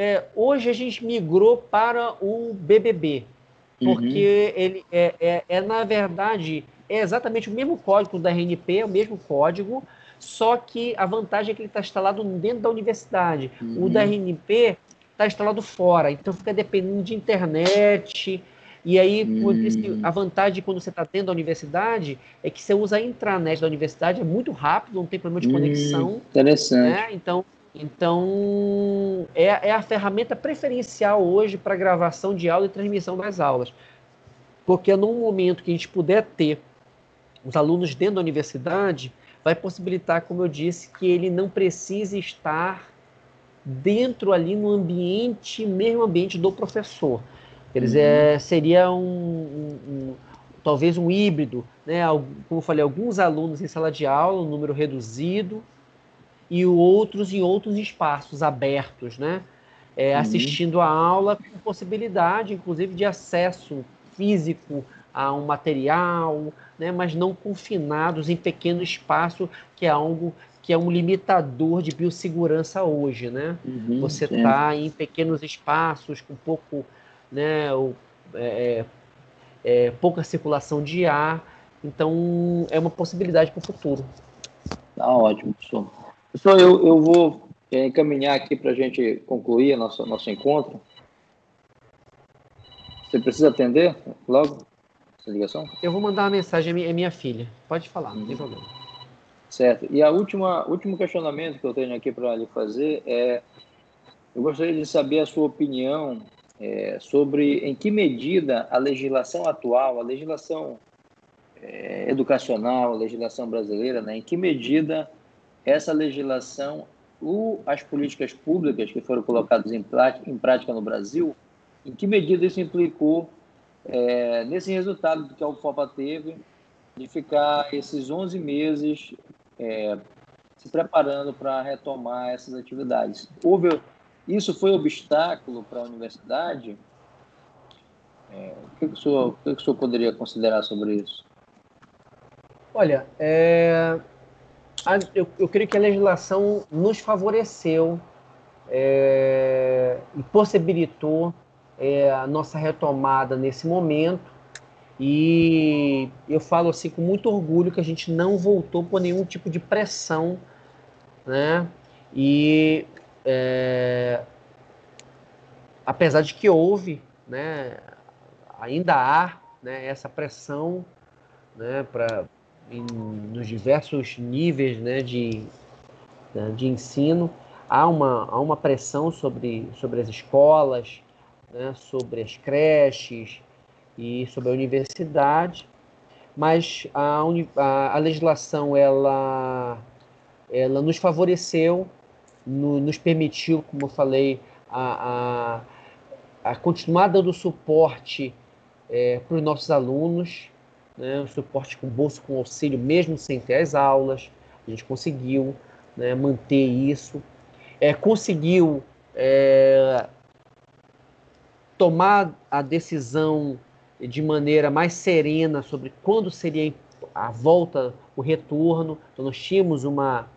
É, hoje a gente migrou para o BBB, porque uhum. ele é, é, é, na verdade, é exatamente o mesmo código da RNP, é o mesmo código, só que a vantagem é que ele está instalado dentro da universidade. Uhum. O da RNP está instalado fora, então fica dependendo de internet, e aí, hum. a vantagem quando você está dentro da universidade é que você usa a intranet da universidade, é muito rápido, não tem problema de hum, conexão. Interessante. Né? Então, então é, é a ferramenta preferencial hoje para gravação de aula e transmissão das aulas. Porque no momento que a gente puder ter os alunos dentro da universidade, vai possibilitar, como eu disse, que ele não precise estar dentro ali no ambiente, mesmo ambiente do professor. Eles uhum. é, seria um, um, um, talvez um híbrido, né? Como eu falei, alguns alunos em sala de aula, um número reduzido, e outros em outros espaços abertos, né? É, uhum. Assistindo a aula com possibilidade, inclusive, de acesso físico a um material, né? Mas não confinados em pequeno espaço, que é algo que é um limitador de biossegurança hoje, né? Uhum, Você está em pequenos espaços com pouco né, o, é, é, é, pouca circulação de ar. Então, é uma possibilidade para o futuro. Tá ótimo, professor. Professor, eu, eu vou é, encaminhar aqui para a gente concluir nosso, nosso encontro. Você precisa atender logo essa ligação? Eu vou mandar uma mensagem, é minha filha. Pode falar, não tem uhum. problema. Certo. E a última último questionamento que eu tenho aqui para lhe fazer é: eu gostaria de saber a sua opinião é, sobre em que medida a legislação atual, a legislação é, educacional, a legislação brasileira, né, em que medida essa legislação, o, as políticas públicas que foram colocadas em, prática, em prática no Brasil, em que medida isso implicou é, nesse resultado que a UFOPA teve de ficar esses 11 meses é, se preparando para retomar essas atividades. Houve isso foi obstáculo para a universidade? É, o, que, que, o, senhor, o que, que o senhor poderia considerar sobre isso? Olha, é, a, eu, eu, creio que a legislação nos favoreceu é, e possibilitou é, a nossa retomada nesse momento. E eu falo assim com muito orgulho que a gente não voltou por nenhum tipo de pressão, né? E é, apesar de que houve, né, ainda há né, essa pressão né, para nos diversos níveis né, de, né, de ensino, há uma, há uma pressão sobre, sobre as escolas, né, sobre as creches e sobre a universidade, mas a, a, a legislação ela, ela nos favoreceu no, nos permitiu, como eu falei, a, a, a continuar dando suporte é, para os nossos alunos, né, o suporte com bolsa, com auxílio, mesmo sem ter as aulas, a gente conseguiu né, manter isso, é, conseguiu é, tomar a decisão de maneira mais serena sobre quando seria a volta, o retorno. Então, nós tínhamos uma,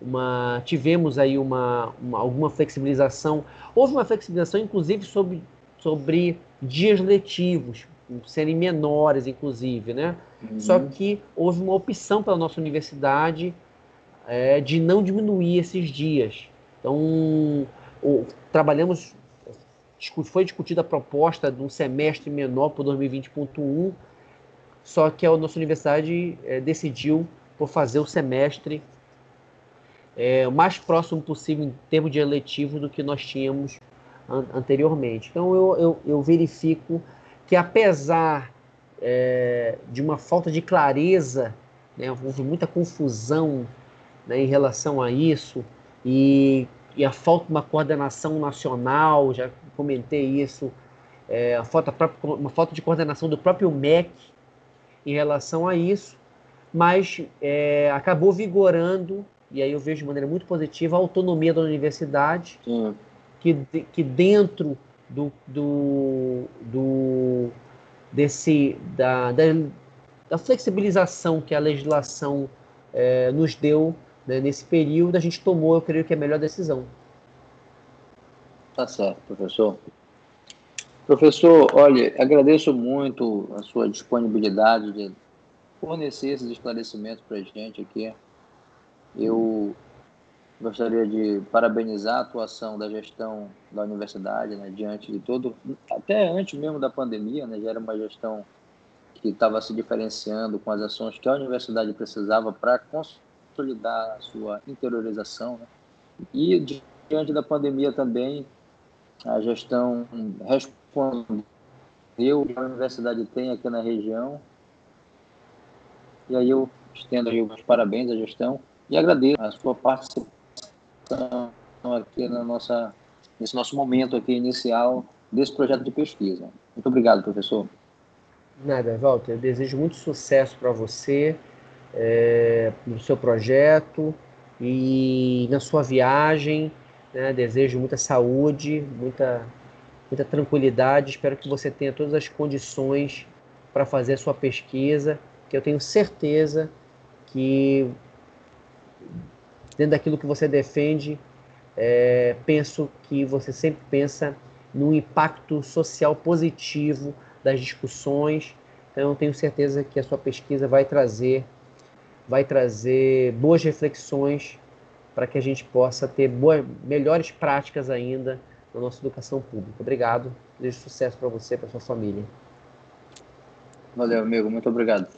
uma, tivemos aí uma, uma, alguma flexibilização. Houve uma flexibilização, inclusive, sobre, sobre dias letivos, serem menores, inclusive, né? Uhum. Só que houve uma opção pela nossa universidade é, de não diminuir esses dias. Então, o, trabalhamos, foi discutida a proposta de um semestre menor para 2020.1, só que a nossa universidade é, decidiu por fazer o semestre é, o mais próximo possível em termos de eletivo do que nós tínhamos an anteriormente. Então eu, eu, eu, verifico que apesar é, de uma falta de clareza, né? houve muita confusão né, em relação a isso, e, e, a falta de uma coordenação nacional, já comentei isso, é, a falta, uma falta de coordenação do próprio MEC em relação a isso, mas é, acabou vigorando, e aí eu vejo de maneira muito positiva, a autonomia da universidade, que, que dentro do, do, do desse da, da, da, flexibilização que a legislação é, nos deu né, nesse período, a gente tomou, eu creio que é a melhor decisão. Tá certo, professor. Professor, olha, agradeço muito a sua disponibilidade de fornecer esses esclarecimentos para a gente aqui. Eu gostaria de parabenizar a atuação da gestão da universidade, né, diante de todo, até antes mesmo da pandemia, né, já era uma gestão que estava se diferenciando com as ações que a universidade precisava para consolidar a sua interiorização. Né, e diante da pandemia também, a gestão respondeu que a universidade tem aqui na região. E aí eu estendo aí os parabéns à gestão e agradeço a sua participação aqui na nossa, nesse nosso momento aqui inicial desse projeto de pesquisa. Muito obrigado, professor. Nada, Walter. Eu desejo muito sucesso para você é, no seu projeto e na sua viagem. Né? Desejo muita saúde, muita, muita tranquilidade. Espero que você tenha todas as condições para fazer a sua pesquisa, que eu tenho certeza que dentro daquilo que você defende, é, penso que você sempre pensa no impacto social positivo das discussões. Então, tenho certeza que a sua pesquisa vai trazer, vai trazer boas reflexões para que a gente possa ter boas, melhores práticas ainda na nossa educação pública. Obrigado. Desejo sucesso para você e para sua família. Valeu, amigo. Muito obrigado.